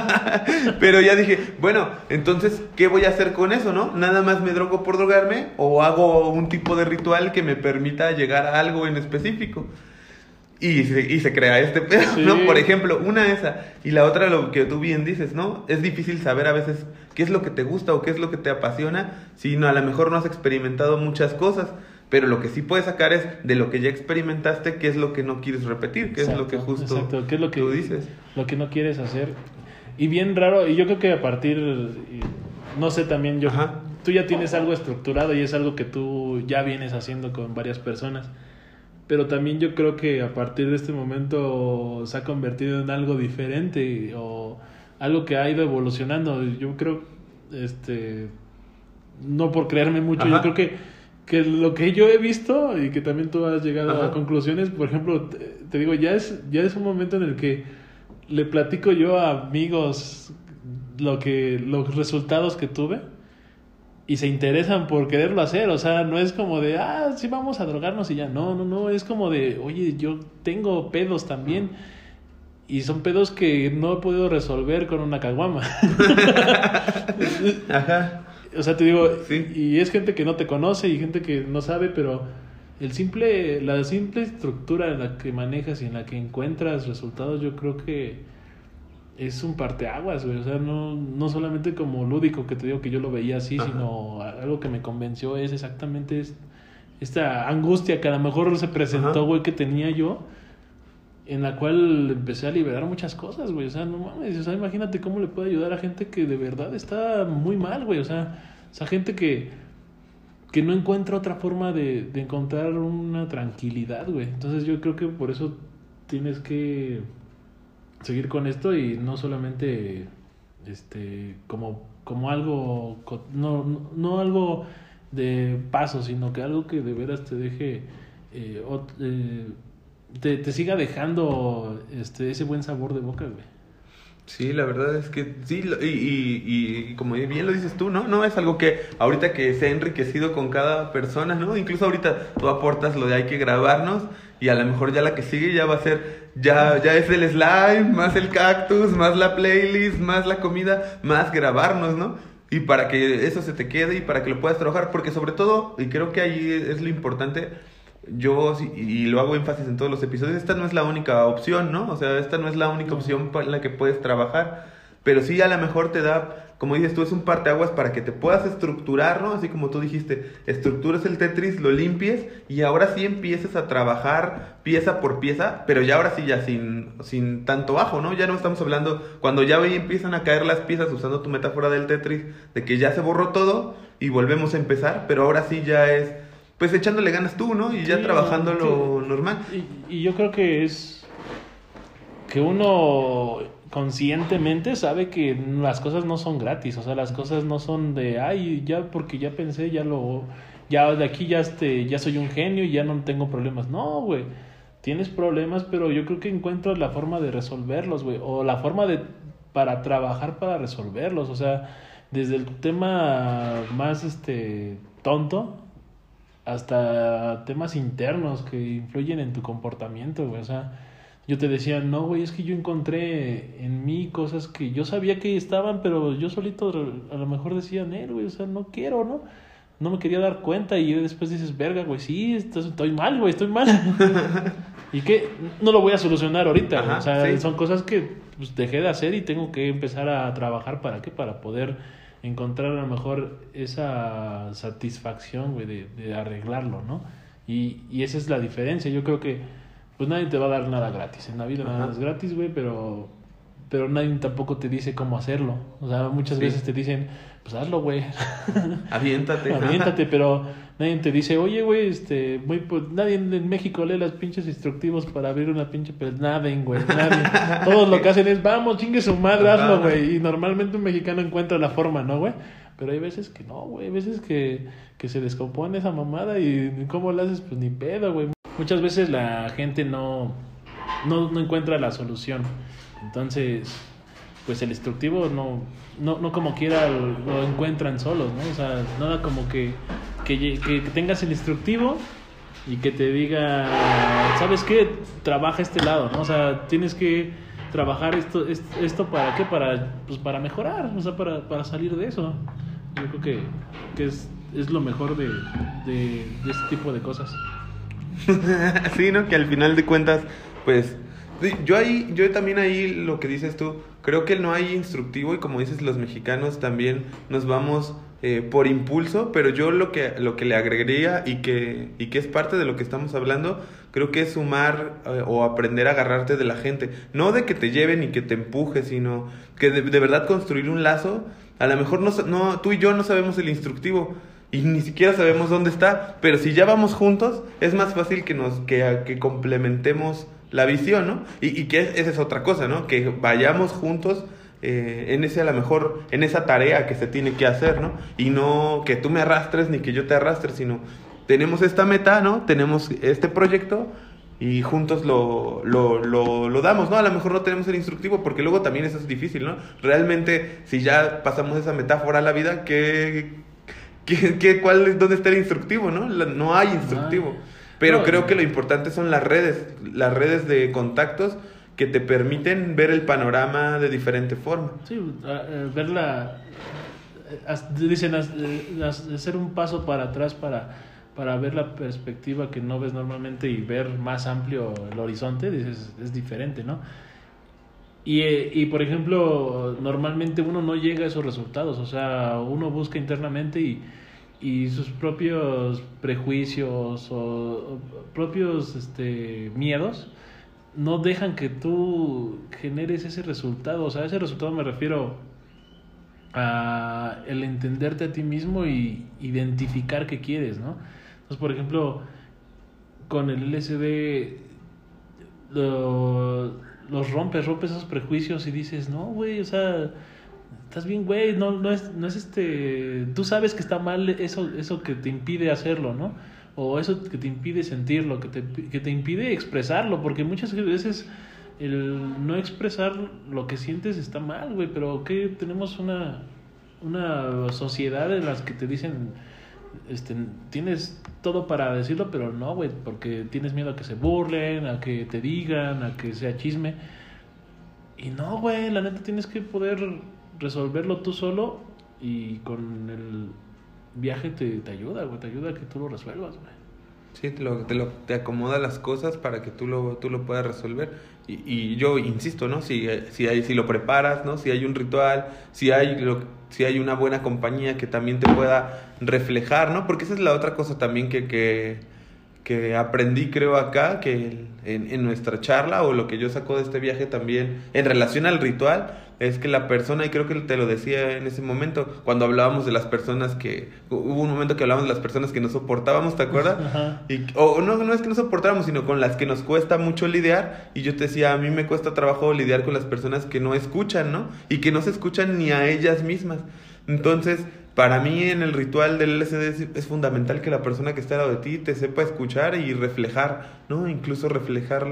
Pero ya dije, bueno, entonces, ¿qué voy a hacer con eso, no? Nada más me drogo por drogarme o hago un tipo de ritual que me permita llegar a algo en específico. Y se, y se crea este pedo, Sí. ¿no? Por ejemplo, una esa. Y la otra, lo que tú bien dices, ¿no? Es difícil saber a veces qué es lo que te gusta o qué es lo que te apasiona, si no, a lo mejor no has experimentado muchas cosas. Pero lo que sí puedes sacar es de lo que ya experimentaste, qué es lo que no quieres repetir, qué es lo que justo exacto, ¿qué es lo que, tú dices. Lo que no quieres hacer. Y bien raro, y yo creo que a partir, no sé también, yo, Ajá. tú ya tienes algo estructurado y es algo que tú ya vienes haciendo con varias personas. Pero también yo creo que a partir de este momento se ha convertido en algo diferente o algo que ha ido evolucionando. Yo creo, este, no por creerme mucho, Ajá. yo creo que, que lo que yo he visto y que también tú has llegado a Ajá. conclusiones, por ejemplo, te, te digo, ya es, ya es un momento en el que le platico yo a amigos lo que, los resultados que tuve y se interesan por quererlo hacer, o sea, no es como de, ah, sí vamos a drogarnos y ya, no, no, no, es como de, oye, yo tengo pedos también. Y son pedos que no he podido resolver con una caguama. Ajá. O sea, te digo, Sí. y es gente que no te conoce y gente que no sabe, pero el simple, la simple estructura en la que manejas y en la que encuentras resultados, yo creo que es un parteaguas, güey. O sea, no, no solamente como lúdico que te digo que yo lo veía así, Ajá. sino algo que me convenció es exactamente es- esta angustia que a lo mejor se presentó, Ajá. güey, que tenía yo en la cual empecé a liberar muchas cosas, güey. O sea, no mames, o sea, imagínate cómo le puede ayudar a gente que de verdad está muy mal, güey. O sea, esa gente que, que no encuentra otra forma de, de encontrar una tranquilidad, güey. Entonces yo creo que por eso tienes que seguir con esto y no solamente este como como algo no, no, no algo de paso sino que algo que de veras te deje eh, eh, te, te siga dejando este ese buen sabor de boca güey Sí, la verdad es que sí, y, y, y como bien lo dices tú, ¿no? No es algo que ahorita que se ha enriquecido con cada persona, ¿no? Incluso ahorita tú aportas lo de hay que grabarnos y a lo mejor ya la que sigue ya va a ser, ya, ya es el slime, más el cactus, más la playlist, más la comida, más grabarnos, ¿no? Y para que eso se te quede y para que lo puedas trabajar, porque sobre todo, y creo que ahí es lo importante, yo, sí- y lo hago énfasis en todos los episodios, esta no es la única opción, ¿no? O sea, esta no es la única opción para la que puedes trabajar, pero sí a lo mejor te da como dices tú, es un parteaguas para que te puedas estructurar, ¿no? Así como tú dijiste, estructuras el Tetris, lo limpies y ahora sí empieces a trabajar pieza por pieza, pero ya ahora sí ya sin, sin tanto bajo, ¿no? Ya no estamos hablando, cuando ya empiezan a caer las piezas usando tu metáfora del Tetris, de que ya se borró todo y volvemos a empezar, pero ahora sí ya es, pues echándole ganas tú, ¿no? Y ya trabajando lo normal. Y, y yo creo que es que uno conscientemente sabe que las cosas no son gratis, o sea, las cosas no son de, ay, ya porque ya pensé, ya lo, ya de aquí ya, este, ya soy un genio y ya no tengo problemas. No, güey, tienes problemas, pero yo creo que encuentras la forma de resolverlos, güey, o la forma de, para trabajar para resolverlos, o sea, desde el tema más, este, tonto hasta temas internos que influyen en tu comportamiento, güey, o sea, yo te decía, no, güey, es que yo encontré en mí cosas que yo sabía que estaban, pero yo solito a lo mejor decía, no, güey, o sea, no quiero, ¿no? No me quería dar cuenta y después dices, verga, güey, sí, estoy mal, güey, estoy mal. y que no lo voy a solucionar ahorita, o sea, son cosas que pues, dejé de hacer y tengo que empezar a trabajar para qué, para poder encontrar a lo mejor esa satisfacción, güey, de, de arreglarlo, ¿no? Y, y esa es la diferencia, yo creo que pues nadie te va a dar nada gratis. En la vida nada es gratis, güey, pero, pero nadie tampoco te dice cómo hacerlo. O sea, muchas veces te dicen, pues hazlo, güey. Aviéntate. Aviéntate, pero nadie te dice, oye, güey, este, muy, pues, nadie en México lee las pinches instructivos para abrir una pinche, pues nadie, güey, nadie. Todos lo que hacen es, vamos, chingue su madre, hazlo, güey. Y normalmente un mexicano encuentra la forma, ¿no, güey? Pero hay veces que no, güey, hay veces que, que se descompone esa mamada y ¿cómo lo haces? Pues ni pedo, güey muchas veces la gente no, no, no encuentra la solución. Entonces, pues el instructivo no, no, no como quiera lo, encuentran solos, ¿no? O sea, nada como que, que, que, tengas el instructivo y que te diga, ¿sabes qué? Trabaja este lado, ¿no? O sea, tienes que trabajar esto, esto, para qué? Para, pues para mejorar, o sea, para, para salir de eso. Yo creo que, que es, es lo mejor de, de, de este tipo de cosas. sí, ¿no? Que al final de cuentas, pues, yo ahí, yo también ahí lo que dices tú, creo que no hay instructivo y como dices los mexicanos también nos vamos eh, por impulso, pero yo lo que, lo que le agregaría y que, y que es parte de lo que estamos hablando, creo que es sumar eh, o aprender a agarrarte de la gente, no de que te lleven y que te empuje, sino que de, de verdad construir un lazo, a lo mejor no, no, tú y yo no sabemos el instructivo, y ni siquiera sabemos dónde está, pero si ya vamos juntos, es más fácil que nos que, que complementemos la visión, ¿no? Y, y que esa es otra cosa, ¿no? Que vayamos juntos eh, en ese a lo mejor en esa tarea que se tiene que hacer, ¿no? Y no que tú me arrastres ni que yo te arrastre, sino tenemos esta meta, ¿no? Tenemos este proyecto y juntos lo, lo, lo, damos, ¿no? A lo mejor no tenemos el instructivo porque luego también eso es difícil, ¿no? Realmente, si ya pasamos esa metáfora a la vida, ¿qué, ¿Qué, qué, cuál, ¿Dónde está el instructivo? No, no hay instructivo. Pero creo que lo importante son las redes, las redes de contactos que te permiten ver el panorama de diferente forma. Sí, eh, verla, eh, dicen, eh, hacer un paso para atrás para, para ver la perspectiva que no ves normalmente y ver más amplio el horizonte, dices, es diferente, ¿no? Y, y, por ejemplo, normalmente uno no llega a esos resultados, o sea, uno busca internamente y, y sus propios prejuicios o, propios este, miedos no dejan que tú generes ese resultado, o sea, ese resultado me refiero a el entenderte a ti mismo y identificar qué quieres, ¿no? Entonces, por ejemplo, con el LSD lo los rompes, rompes esos prejuicios y dices, no, güey, o sea, estás bien, güey, no, no, es, no es este, tú sabes que está mal eso, eso que te impide hacerlo, ¿no? O eso que te impide sentirlo, que te, que te impide expresarlo, porque muchas veces el no expresar lo que sientes está mal, güey, pero que tenemos una, una sociedad en las que te dicen, este, tienes todo para decirlo, pero no, güey, porque tienes miedo a que se burlen, a que te digan, a que sea chisme. Y no, güey, la neta tienes que poder resolverlo tú solo y con el viaje te, te ayuda, güey, te ayuda a que tú lo resuelvas, güey. Sí, te, lo, te, lo, te acomoda las cosas para que tú lo, tú lo puedas resolver. Y, y yo insisto, ¿no? Si, si, hay, si lo preparas, ¿no? Si hay un ritual, si hay, lo, si hay una buena compañía que también te pueda reflejar, ¿no? Porque esa es la otra cosa también que, que, que aprendí, creo, acá, que en, en nuestra charla o lo que yo saco de este viaje también en relación al ritual es que la persona, y creo que te lo decía en ese momento, cuando hablábamos de las personas que, hubo un momento que hablábamos de las personas que no soportábamos, ¿te acuerdas? Y, o no, no es que no soportáramos, sino con las que nos cuesta mucho lidiar, y yo te decía, a mí me cuesta trabajo lidiar con las personas que no escuchan, ¿no? Y que no se escuchan ni a ellas mismas. Entonces, para mí en el ritual del LSD es, es, fundamental que la persona que está al lado de ti te sepa escuchar y reflejar, ¿no? Incluso reflejar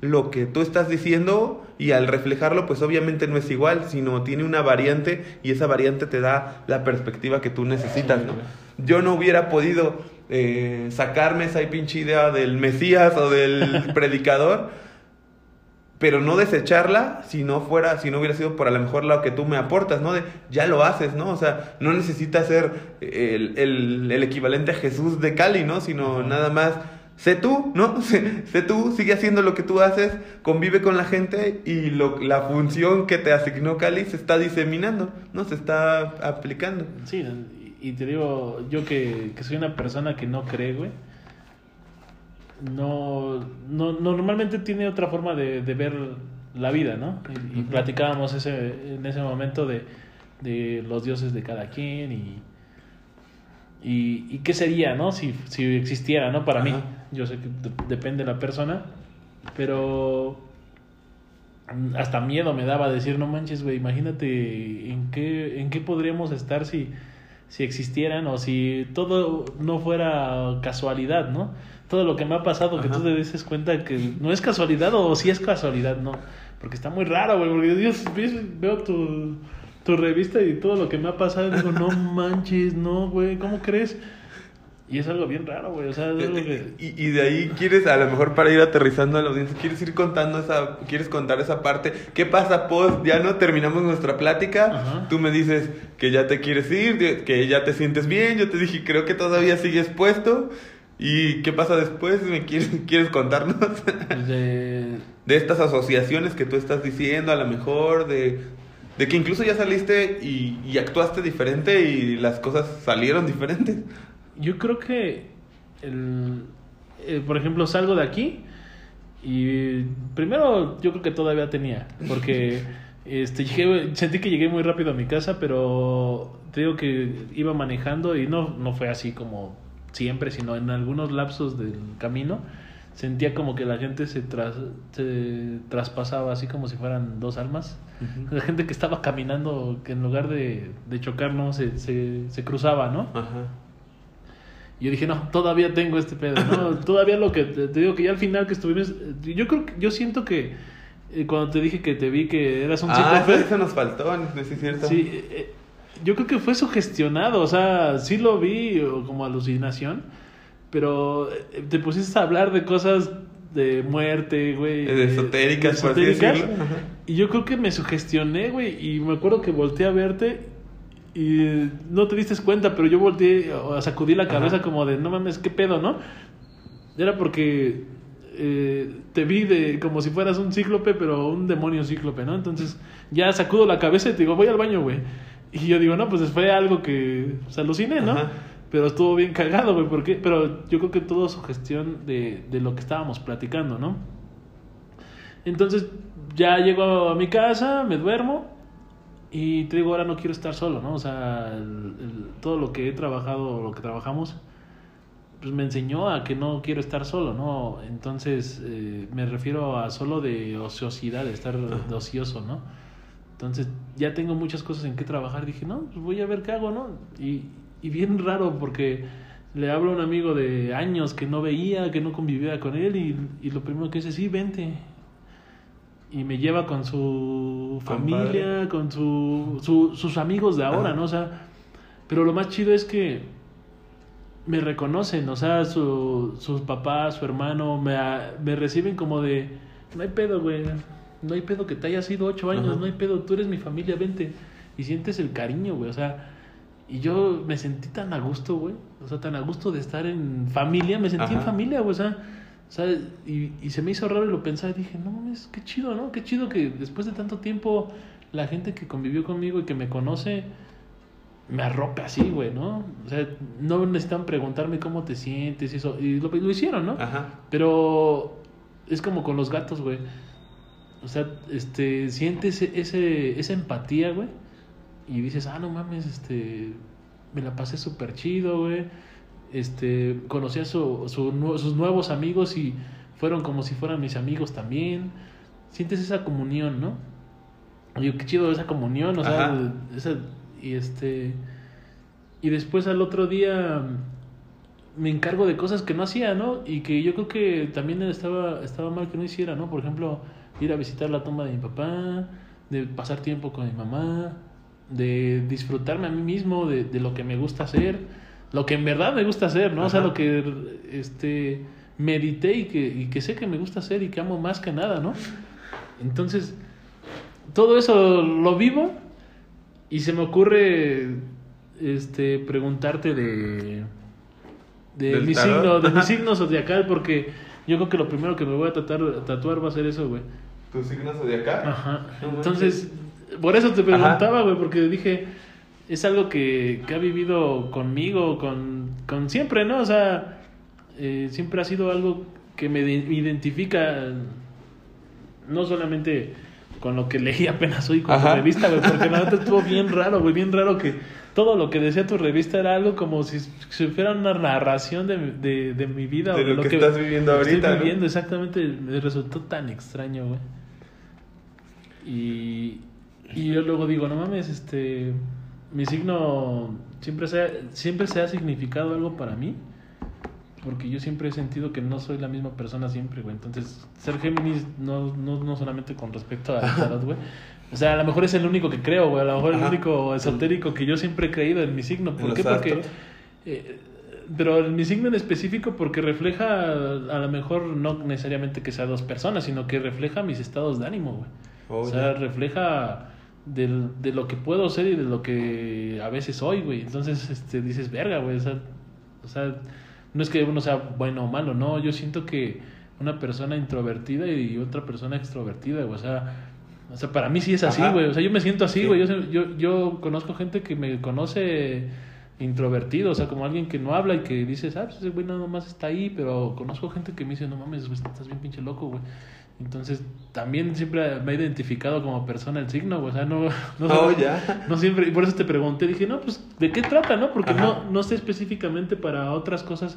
lo que tú estás diciendo y al reflejarlo pues obviamente no es igual, sino tiene una variante y esa variante te da la perspectiva que tú necesitas, ¿no? Yo no hubiera podido eh, sacarme esa pinche idea del Mesías o del predicador, pero no desecharla si no fuera, si no hubiera sido por a lo mejor lo que tú me aportas, ¿no? De ya lo haces, ¿no? O sea, no necesitas ser el, el, el equivalente a Jesús de Cali, ¿no? Sino nada más sé tú, ¿no? Sé, sé, tú, sigue haciendo lo que tú haces, convive con la gente y lo, la función que te asignó Cali se está diseminando, ¿no? Se está aplicando. Sí, y te digo, yo que, que soy una persona que no cree, güey, no, no, normalmente tiene otra forma de, de ver la vida, ¿no? Y, platicábamos ese, en ese momento de, de los dioses de cada quien y... Y, y, qué sería, ¿no? Si, si existiera, ¿no? Para Ajá. mí. Yo sé que depende de la persona, pero hasta miedo me daba decir, no manches, güey, imagínate en qué, en qué podríamos estar si, si existieran o si todo no fuera casualidad, ¿no? Todo lo que me ha pasado, Ajá. que tú te dices cuenta que no es casualidad o si es casualidad, no. Porque está muy raro, güey, porque Dios, veo tu tu revista y todo lo que me ha pasado, digo, no manches, no, güey, ¿cómo crees? Y es algo bien raro, güey, o sea, es algo que... y, y, de ahí quieres, a lo mejor para ir aterrizando a la audiencia, quieres ir contando esa, quieres contar esa parte. ¿Qué pasa post? Ya no terminamos nuestra plática, Ajá. tú me dices que ya te quieres ir, que ya te sientes bien, yo te dije, creo que todavía sigues puesto. ¿Y qué pasa después? ¿Me quieres, quieres contarnos? De... de estas asociaciones que tú estás diciendo, a lo mejor, de, de que incluso ya saliste y, y, actuaste diferente y las cosas salieron diferentes. Yo creo que, el, eh, por ejemplo, salgo de aquí y primero yo creo que todavía tenía, porque este, llegué, sentí que llegué muy rápido a mi casa, pero te digo que iba manejando y no, no fue así como siempre, sino en algunos lapsos del camino sentía como que la gente se, tras, se traspasaba así como si fueran dos almas. Uh -huh. La gente que estaba caminando, que en lugar de, de chocar, no, se, se, se cruzaba, ¿no? Ajá. Yo dije, no, todavía tengo este pedo, ¿no? todavía lo que te, te, digo que ya al final que estuvimos, yo creo que, yo siento que eh, cuando te dije que te vi que eras un ah, eso, eso nos faltó, ¿no es cierto? Sí, eh, yo creo que fue sugestionado, o sea, sí lo vi como alucinación pero eh, te pusiste a hablar de cosas de muerte, güey. De esotéricas, de esotéricas y yo creo que me sugestioné, güey, y me acuerdo que volteé a verte y no te diste cuenta, pero yo volteé a sacudir la cabeza Ajá. como de, no mames, qué pedo, ¿no? Era porque eh, te vi de como si fueras un cíclope, pero un demonio cíclope, ¿no? Entonces ya sacudo la cabeza y te digo, voy al baño, güey. Y yo digo, no, pues fue algo que se aluciné, ¿no? Ajá. Pero estuvo bien cagado, güey, porque pero yo creo que todo su gestión de, de lo que estábamos platicando, ¿no? Entonces ya llego a mi casa, me duermo y te digo, ahora no quiero estar solo, ¿no? O sea, el, el, todo lo que he trabajado, lo que trabajamos, pues me enseñó a que no quiero estar solo, ¿no? Entonces eh, me refiero a solo de ociosidad, de estar de ocioso, ¿no? Entonces ya tengo muchas cosas en que trabajar. Dije, no, pues voy a ver qué hago, ¿no? Y, y bien raro porque le hablo a un amigo de años que no veía, que no convivía con él y, y lo primero que dice, sí, vente. Y me lleva con su familia, Compadre. con su, su, sus amigos de ahora, Ajá. ¿no? O sea, pero lo más chido es que me reconocen, o sea, su, sus papás, su hermano, me, me reciben como de, no hay pedo, güey, no hay pedo que te hayas ido ocho años, Ajá. no hay pedo, tú eres mi familia, vente. Y sientes el cariño, güey, o sea, Y yo me sentí tan a gusto, güey. O sea, tan a gusto de estar en familia. Me sentí en familia, güey. O sea, o sea y, y, se me hizo raro y lo pensaba y dije, no mames, qué chido, ¿no? Qué chido que después de tanto tiempo la gente que convivió conmigo y que me conoce me arrope así, güey, ¿no? O sea, no necesitan preguntarme cómo te sientes y eso. Y lo, lo hicieron, ¿no? Ajá. Pero es como con los gatos, güey. O sea, este, sientes ese, esa empatía, güey. Y dices, ah, no mames, este, me la pasé súper chido, güey. Este, conocí a su, sus nuevos amigos y fueron como si fueran mis amigos también. Sientes esa comunión, ¿no? Oye, qué chido esa comunión, o sea, esa, y este, y después al otro día me encargo de cosas que no hacía, ¿no? Y que yo creo que también estaba, estaba mal que no hiciera, ¿no? Por ejemplo, ir a visitar la tumba de mi papá, de pasar tiempo con mi mamá, de disfrutarme a mí mismo de, de lo que me gusta hacer, lo que en verdad me gusta hacer, ¿no? O sea, lo que este, medité y que, y que sé que me gusta hacer y que amo más que nada, ¿no? Entonces, todo eso lo vivo y se me ocurre este preguntarte de de mi signo, de mi signo zodiacal porque yo creo que lo primero que me voy a tratar tatuar va a ser eso, güey. ¿Tu signo zodiacal? Ajá. Entonces, por eso te preguntaba, güey, porque dije, es algo que, que ha vivido conmigo, con, con siempre, ¿no? O sea, eh, siempre ha sido algo que me identifica, no solamente con lo que leí apenas hoy con tu revista, güey, porque la neta estuvo bien raro, güey, bien raro que todo lo que decía tu revista era algo como si, si fuera una narración de, de, de mi vida. De, lo, que, estás viviendo ahorita. Estoy viviendo, exactamente, me resultó tan extraño, güey. Y, y yo luego digo, no mames, este, mi signo siempre se, ha, siempre se ha significado algo para mí porque yo siempre he sentido que no soy la misma persona siempre, güey. Entonces, ser Géminis no, no, no solamente con respecto a tarot, güey. O sea, a lo mejor es el único que creo, güey. A lo mejor el único esotérico que yo siempre he creído en mi signo. ¿Por qué? Porque... Eh, pero en mi signo en específico porque refleja, a lo mejor no necesariamente que sea dos personas, sino que refleja mis estados de ánimo, güey. Oh, o sea, refleja del, de lo que puedo ser y de lo que a veces soy, güey. Entonces, este, dices, verga, güey. O sea, o sea no es que uno sea bueno o malo, no, yo siento que una persona introvertida y otra persona extrovertida, o sea, o sea, para mí sí es así, güey, o sea, yo me siento así, güey, yo, yo, yo conozco gente que me conoce introvertido, o sea, como alguien que no habla y que dice, ah, pues ese güey nada más está ahí, pero conozco gente que me dice, no mames, estás bien pinche loco, güey. Entonces, también siempre me he identificado como persona el signo, o sea, no, no, oh, ya. no siempre, y por eso te pregunté, dije, no, pues, ¿de qué trata, no? Porque no, no sé específicamente para otras cosas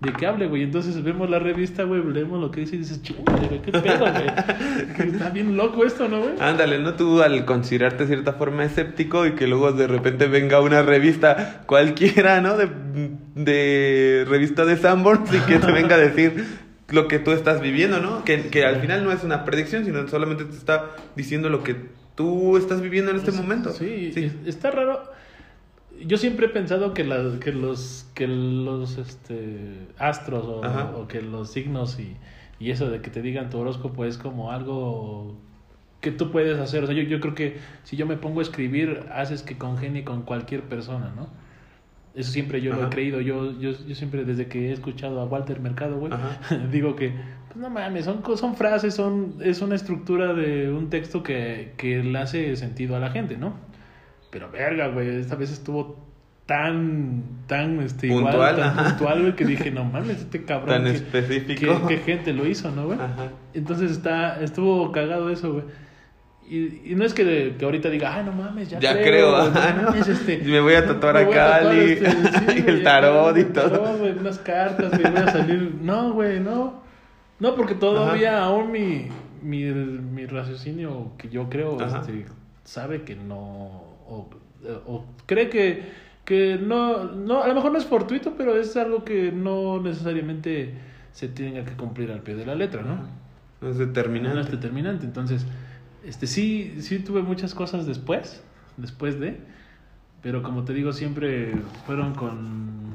de qué hable, güey. Entonces vemos la revista, güey, leemos lo que dice y dices, güey, qué pedo, güey. Está bien loco esto, ¿no, güey? Ándale, ¿no? Tú al considerarte de cierta forma escéptico y que luego de repente venga una revista cualquiera, ¿no? De, de revista de Sanborns y que te venga a decir lo que tú estás viviendo, ¿no? Que, que al final no es una predicción, sino solamente te está diciendo lo que tú estás viviendo en este momento. Sí, sí. está raro. Yo siempre he pensado que, los, que los este, astros o, que los signos y, y, eso de que te digan tu horóscopo es como algo que tú puedes hacer. O sea, yo, yo creo que si yo me pongo a escribir, haces que congenie con cualquier persona, ¿no? Eso siempre yo lo he creído. Yo, yo, yo siempre, desde que he escuchado a Walter Mercado, güey, digo que, pues no mames, son, son frases, son, es una estructura de un texto que, que le hace sentido a la gente, ¿no? Pero verga, güey, esta vez estuvo tan, tan, este, igual, tan puntual, güey, que dije, no mames, este cabrón. Tan específico. ¿Qué gente lo hizo, no, güey? Entonces está, estuvo cagado eso, güey. Y, y, no es que, que, ahorita diga, ay, no mames, ya, ya creo. creo no mames, este, me voy a tatuar a Cali, este, sí, el tarot y todo. Güey, unas cartas, güey, voy a salir. No, güey, no. No, porque todavía aún mi, mi, mi raciocinio que yo creo este, sabe que no. O, o cree que, que no, no. A lo mejor no es fortuito, pero es algo que no necesariamente se tenga que cumplir al pie de la letra, ¿no? No es determinante. No es determinante. Entonces este, sí, sí tuve muchas cosas después, después de, pero como te digo, siempre fueron con,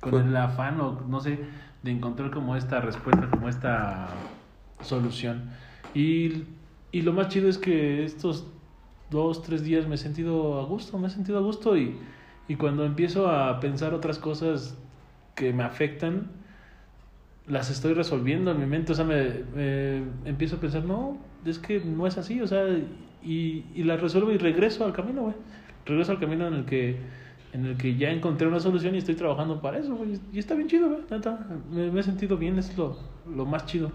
con el afán o no sé, de encontrar como esta respuesta, como esta solución. Y, y lo más chido es que estos dos, tres días me he sentido a gusto, me he sentido a gusto y, y cuando empiezo a pensar otras cosas que me afectan, las estoy resolviendo en mi mente, o sea, me, empiezo a pensar, no, es que no es así, o sea, y, y las resuelvo y regreso al camino, güey. Regreso al camino en el que en el que ya encontré una solución y estoy trabajando para eso, güey. Y está bien chido, güey. Me, he sentido bien, es lo, lo más chido.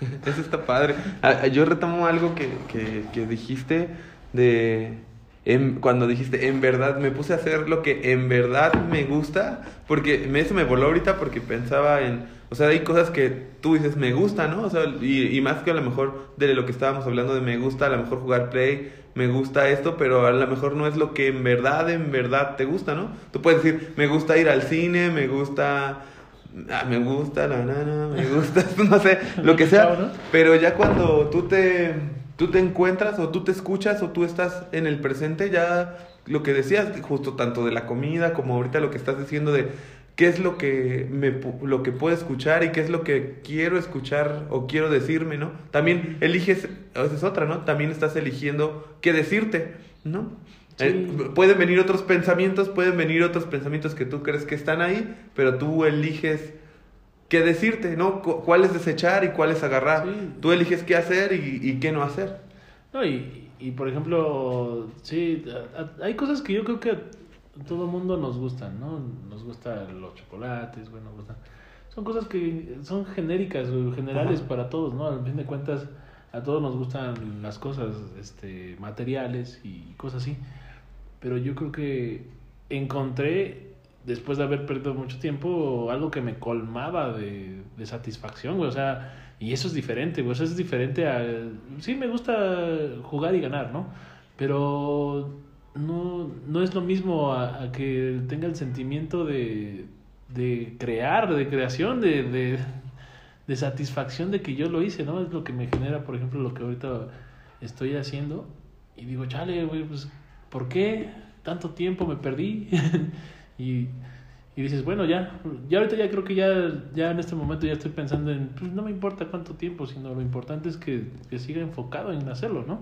eso está padre. Ah, yo retomo algo que, que, que dijiste de en, cuando dijiste, en verdad, me puse a hacer lo que en verdad me gusta, porque eso me voló ahorita porque pensaba en, o sea, hay cosas que tú dices, me gusta, ¿no? O sea, y, y más que a lo mejor de lo que estábamos hablando de me gusta, a lo mejor jugar play, me gusta esto, pero a lo mejor no es lo que en verdad, en verdad te gusta, ¿no? Tú puedes decir, me gusta ir al cine, me gusta... Ah, me gusta la nana, me gusta, no sé, lo que sea. Pero ya cuando tú te tú te encuentras o tú te escuchas o tú estás en el presente, ya lo que decías, justo tanto de la comida como ahorita lo que estás diciendo de qué es lo que me lo que puedo escuchar y qué es lo que quiero escuchar o quiero decirme, ¿no? También eliges, esa es otra, ¿no? También estás eligiendo qué decirte, ¿no? Eh, pueden venir otros pensamientos, pueden venir otros pensamientos que tú crees que están ahí, pero tú eliges qué decirte, ¿no? cuál es desechar y cuál es agarrar. Tú eliges qué hacer y, qué no hacer. No, y, y, por ejemplo, sí, hay cosas que yo creo que todo mundo nos gustan, ¿no? Nos gustan los chocolates, bueno, nos gustan. Son cosas que son genéricas generales para todos, ¿no? Al fin de cuentas, a todos nos gustan las cosas este, materiales y cosas así. Pero yo creo que encontré después de haber perdido mucho tiempo, algo que me colmaba de, de satisfacción, güey. O sea, y eso es diferente, güey. Eso es diferente a... Sí, me gusta jugar y ganar, ¿no? Pero no, no es lo mismo a, que tenga el sentimiento de, de crear, de creación, de, de, de satisfacción de que yo lo hice, ¿no? Es lo que me genera, por ejemplo, lo que ahorita estoy haciendo. Y digo, chale, güey, pues, ¿por qué tanto tiempo me perdí? Y, y dices, bueno, ya, ya ahorita ya creo que ya, ya en este momento ya estoy pensando en, pues no me importa cuánto tiempo, sino lo importante es que, que siga enfocado en hacerlo, ¿no?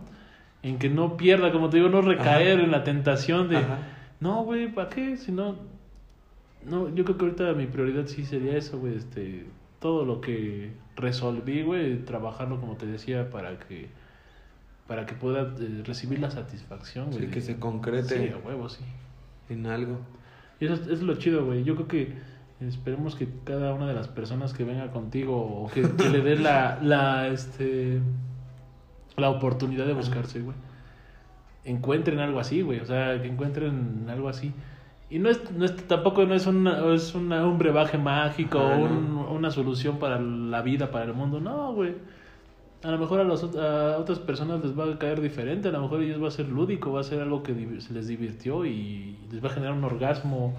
En que no pierda, como te digo, no recaer en la tentación de, no, güey, ¿para qué? Si no, no, yo creo que ahorita mi prioridad sí sería eso, güey, este, todo lo que resolví, güey, trabajarlo, como te decía, para que para que pueda eh, recibir la satisfacción, güey. Sí, que se concrete. Sí, a huevo, sí. En algo. Y eso, es lo chido, güey. Yo creo que esperemos que cada una de las personas que venga contigo o que, le dé la, la, este, la oportunidad de buscarse, güey, encuentren algo así, güey. O sea, que encuentren algo así. Y no es, no es tampoco no es, una, es una, un brebaje mágico o un, una solución para la vida, para el mundo. No, güey a lo mejor a, los, a otras personas les va a caer diferente, a lo mejor a ellos va a ser lúdico, va a ser algo que se les divirtió y les va a generar un orgasmo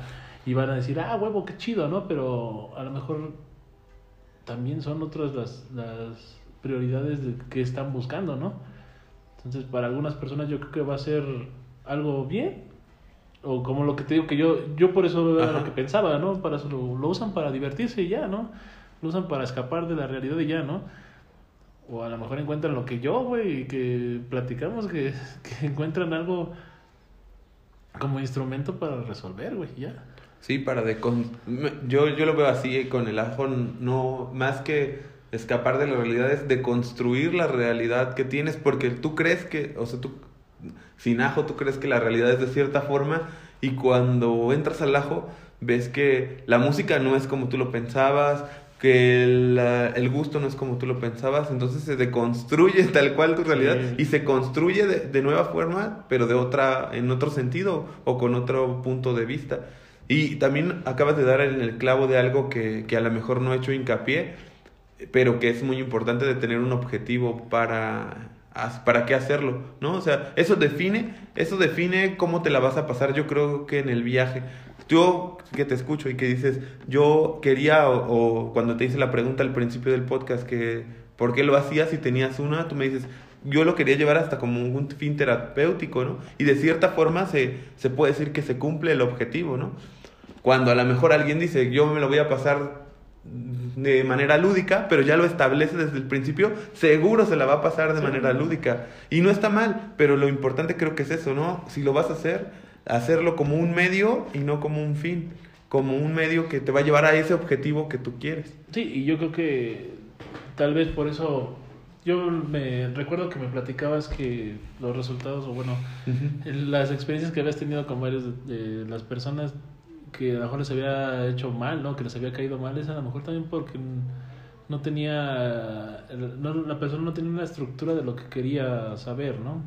y van a decir, ah, huevo, qué chido, ¿no? Pero a lo mejor también son otras las, las prioridades de, que están buscando, ¿no? Entonces, para algunas personas yo creo que va a ser algo bien, o como lo que te digo que yo, yo por eso era lo que pensaba, ¿no? Para eso lo, lo usan para divertirse y ya, ¿no? Lo usan para escapar de la realidad y ya, ¿no? O a lo mejor encuentran lo que yo, güey, que platicamos, que, que encuentran algo como instrumento para resolver, güey, ya. Sí, para de yo, yo lo veo así con el ajo, no más que escapar de la realidad es de construir la realidad que tienes, porque tú crees que, o sea, tú sin ajo tú crees que la realidad es de cierta forma y cuando entras al ajo ves que la música no es como tú lo pensabas, que el, el, gusto no es como tú lo pensabas, entonces se deconstruye tal cual tu realidad y se construye de, de, nueva forma, pero de otra, en otro sentido o con otro punto de vista. Y también acabas de dar en el clavo de algo que, que a lo mejor no he hecho hincapié, pero que es muy importante de tener un objetivo para, para qué hacerlo, ¿no? O sea, eso define, eso define cómo te la vas a pasar, yo creo que en el viaje. Yo que te escucho y que dices, yo quería, o, cuando te hice la pregunta al principio del podcast, que por qué lo hacías si tenías una, tú me dices, yo lo quería llevar hasta como un fin terapéutico, ¿no? Y de cierta forma se, se puede decir que se cumple el objetivo, ¿no? Cuando a lo mejor alguien dice, yo me lo voy a pasar de manera lúdica, pero ya lo establece desde el principio, seguro se la va a pasar de manera lúdica. Y no está mal, pero lo importante creo que es eso, ¿no? Si lo vas a hacer, hacerlo como un medio y no como un fin, como un medio que te va a llevar a ese objetivo que tú quieres. Sí, y yo creo que tal vez por eso yo me recuerdo que me platicabas que los resultados, o bueno, las experiencias que habías tenido con varias de, las personas que a lo mejor les había hecho mal, ¿no? Que les había caído mal, es a lo mejor también porque no tenía, no, la persona no tenía una estructura de lo que quería saber, ¿no?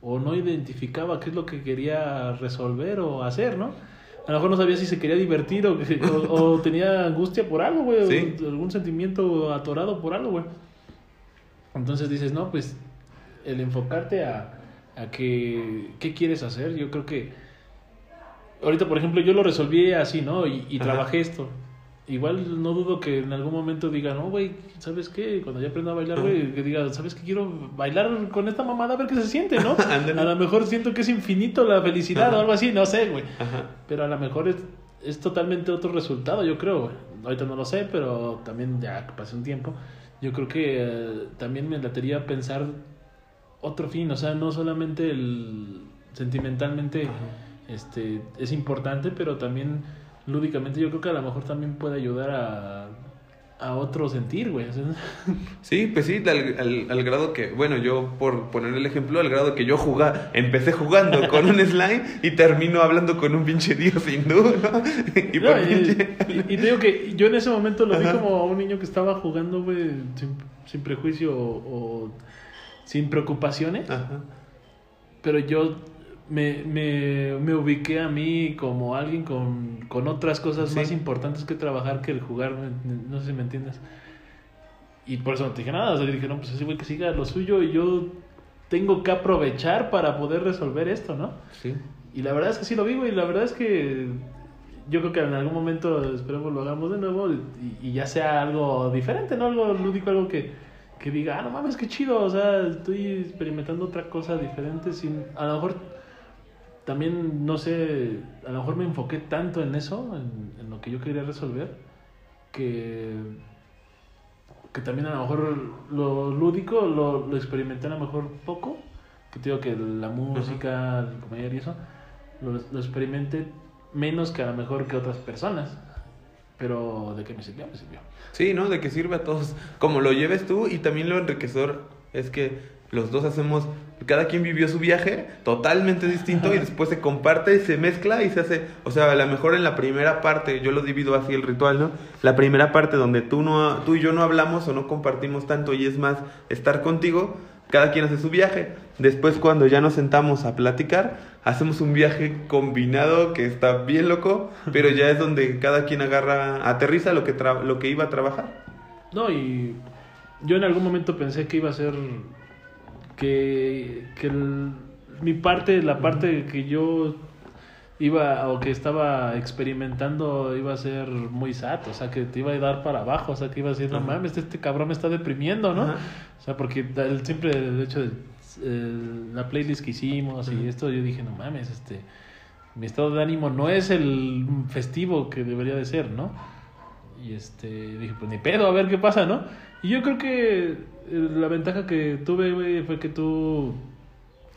O no identificaba qué es lo que quería resolver o hacer, ¿no? A lo mejor no sabía si se quería divertir o, o, tenía angustia por algo, güey, o algún sentimiento atorado por algo, güey. Entonces dices, no, pues el enfocarte a, a que, qué quieres hacer, yo creo que ahorita, por ejemplo, yo lo resolví así, ¿no? Y, y trabajé esto. Igual no dudo que en algún momento diga, no, güey, ¿sabes qué? Cuando ya aprenda a bailar, güey, que diga, ¿sabes qué? Quiero bailar con esta mamada a ver qué se siente, ¿no? a lo mejor siento que es infinito la felicidad o algo así, no sé, güey. Pero a lo mejor es, es totalmente otro resultado, yo creo, güey. Ahorita no lo sé, pero también ya pasé un tiempo yo creo que eh, también me latería pensar otro fin, o sea, no solamente el sentimentalmente este es importante, pero también lúdicamente yo creo que a lo mejor también puede ayudar a a otro sentir, güey. Sí, pues sí, al, al, grado que, bueno, yo por poner el ejemplo, al grado que yo jugaba, empecé jugando con un slime y termino hablando con un pinche dios hindú, ¿no? Y, te digo que yo en ese momento lo vi como un niño que estaba jugando, güey, sin, prejuicio o, sin preocupaciones. Ajá. Pero yo me, me, me, ubiqué a mí como alguien con, con otras cosas más importantes que trabajar que el jugar, no sé si me entiendes. Y por eso no te dije nada, o sea, dije, no, pues ese güey que siga lo suyo y yo tengo que aprovechar para poder resolver esto, ¿no? Sí. Y la verdad es que sí lo vivo y la verdad es que yo creo que en algún momento esperemos lo hagamos de nuevo y, y ya sea algo diferente, ¿no? Algo lúdico, algo que, que diga, ah, no mames, qué chido, o sea, estoy experimentando otra cosa diferente sin, a lo mejor también, no sé, a lo mejor me enfoqué tanto en eso, en, lo que yo quería resolver, que, que también a lo mejor lo lúdico lo, lo experimenté a lo mejor poco, que te digo que la música, el comedia y eso, lo, lo experimenté menos que a lo mejor que otras personas. Pero de qué me sirvió, me sirvió. Sí, ¿no? De que sirve a todos. Como lo lleves tú y también lo enriquecedor es que los dos hacemos cada quien vivió su viaje totalmente distinto y después se comparte, se mezcla y se hace, o sea, a lo mejor en la primera parte, yo lo divido así el ritual, ¿no? La primera parte donde tú no tú y yo no hablamos o no compartimos tanto y es más estar contigo, cada quien hace su viaje. Después cuando ya nos sentamos a platicar, hacemos un viaje combinado que está bien loco, pero ya es donde cada quien agarra, aterriza lo que lo que iba a trabajar. No, y yo en algún momento pensé que iba a ser que, que mi parte, la parte que yo iba o que estaba experimentando iba a ser muy sad, o sea, que te iba a dar para abajo, o sea, que iba a decir, no mames, este cabrón me está deprimiendo, ¿no? O sea, porque el, siempre el hecho de la playlist que hicimos y esto, yo dije, no mames, este, mi estado de ánimo no es el festivo que debería de ser, ¿no? Y este, dije, pues ni pedo, a ver qué pasa, ¿no? Y yo creo que la ventaja que tuve, güey, fue que tú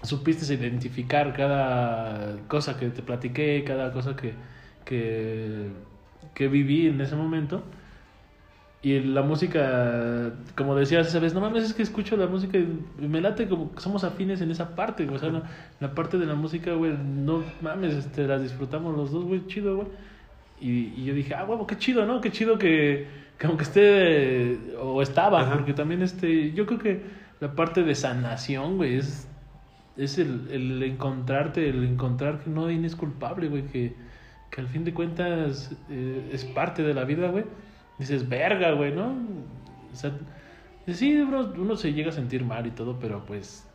supiste identificar cada cosa que te platiqué, cada cosa que, que, que viví en ese momento. Y la música, como decías esa vez, no mames, es que escucho la música y me late como que somos afines en esa parte, O sea, la parte de la música, güey, no mames, este, las disfrutamos los dos, güey, chido, güey. Y, y yo dije, ah, huevo, qué chido, ¿no? Qué chido que que aunque esté o estaba, porque también este, yo creo que la parte de sanación, güey, es, es el, el encontrarte, el encontrar que no es culpable, güey, que, que al fin de cuentas eh, es parte de la vida, güey. Dices, verga, güey, ¿no? O sea, sí, uno, uno se llega a sentir mal y todo, pero pues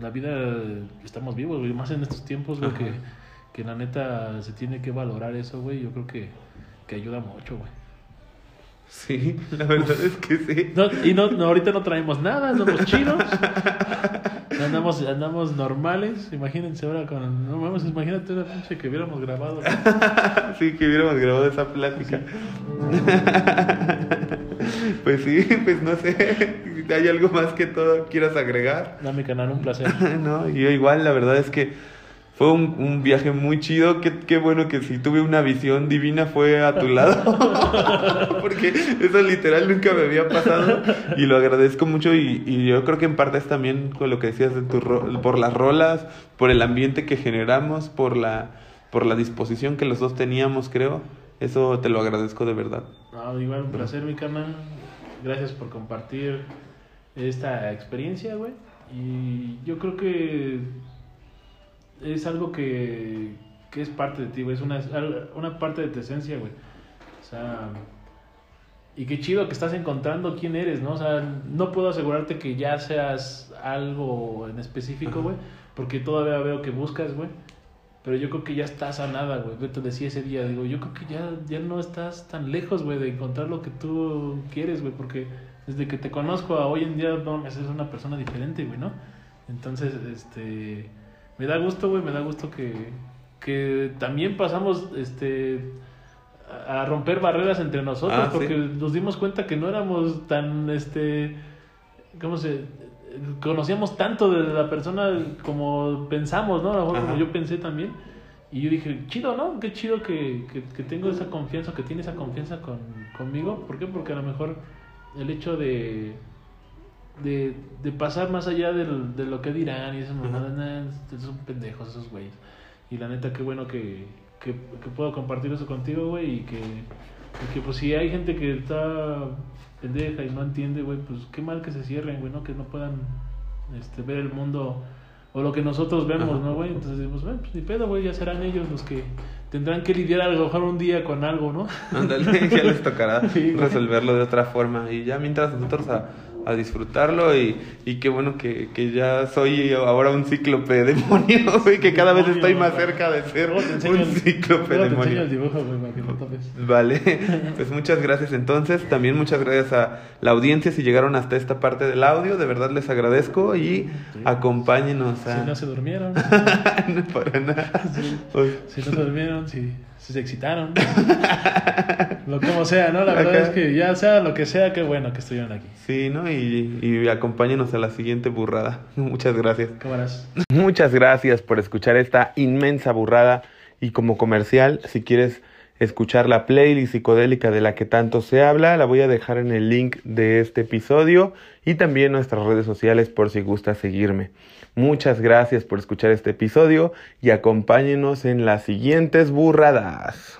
la vida, estamos vivos, güey, más en estos tiempos, güey, que, que la neta se tiene que valorar eso, güey, yo creo que, que ayuda mucho, güey. Sí, la verdad es que sí. y no, ahorita no traemos nada, somos chinos. andamos, andamos normales. Imagínense ahora con. No vamos, imagínate una pinche que hubiéramos grabado. sí, que hubiéramos grabado esa plática. Pues sí, pues no sé. ¿Hay algo más que todo quieras agregar? No, mi canal, un placer. no, yo igual, la verdad es que fue un, un viaje muy chido. Qué, qué, bueno que si tuve una visión divina fue a tu lado. Porque eso literal nunca me había pasado. Y lo agradezco mucho. Y, y yo creo que en parte es también con lo que decías de tu por las rolas, por el ambiente que generamos, por la, por la disposición que los dos teníamos, creo. Eso te lo agradezco de verdad. No, igual un placer, mi canal. Gracias por compartir esta experiencia, güey. Y yo creo que es algo que, que es parte de ti, güey. Es una, una parte de tu esencia, güey. O sea, y qué chido que estás encontrando quién eres, ¿no? O sea, no puedo asegurarte que ya seas algo en específico, güey, porque todavía veo que buscas, güey. Pero yo creo que ya estás a nada, güey. Yo te decía ese día, digo, yo creo que ya, ya no estás tan lejos, güey, de encontrar lo que tú quieres, güey, porque desde que te conozco a hoy en día, no, eres una persona diferente, güey, ¿no? Entonces, este me da gusto, güey, me da gusto que, que también pasamos este a romper barreras entre nosotros ah, porque nos dimos cuenta que no éramos tan este cómo se conocíamos tanto de la persona como pensamos no a lo mejor como yo pensé también. Y yo dije chido no qué chido que, que, que, tengo esa confianza que tiene esa confianza con, conmigo. ¿por qué? porque a lo mejor el hecho de de, de pasar más allá del, de lo que dirán y esas mamadas, son pendejos esos güeyes. Y la neta, qué bueno que, que, que puedo compartir eso contigo, güey, y que, y que pues si hay gente que está pendeja y no entiende, güey, pues qué mal que se cierren, güey, ¿no? Que no puedan este, ver el mundo o lo que nosotros vemos, ¿no, güey? Entonces decimos, bueno, pues ni pedo, güey, ya serán ellos los que tendrán que lidiar a lo mejor un día con algo, ¿no? Ándale, ya les tocará resolverlo de otra forma. Y ya mientras nosotros a a disfrutarlo y, y qué bueno que, que, ya soy ahora un cíclope demonio, y que cada vez estoy más cerca de ser un cíclope demonio. Vale, pues muchas gracias entonces, también muchas gracias a la audiencia si llegaron hasta esta parte del audio, de verdad les agradezco y acompáñenos a... Si no se durmieron. no, para nada. Si, no se durmieron, si se excitaron. lo como sea, ¿no? La verdad es que ya sea lo que sea, qué bueno que estuvieron aquí. Sí, ¿no? Y, y acompáñenos a la siguiente burrada. Muchas gracias. Cámaras. Muchas gracias por escuchar esta inmensa burrada. Y como comercial, si quieres escuchar la playlist psicodélica de la que tanto se habla, la voy a dejar en el link de este episodio y también nuestras redes sociales por si gusta seguirme. Muchas gracias por escuchar este episodio y acompáñenos en las siguientes burradas.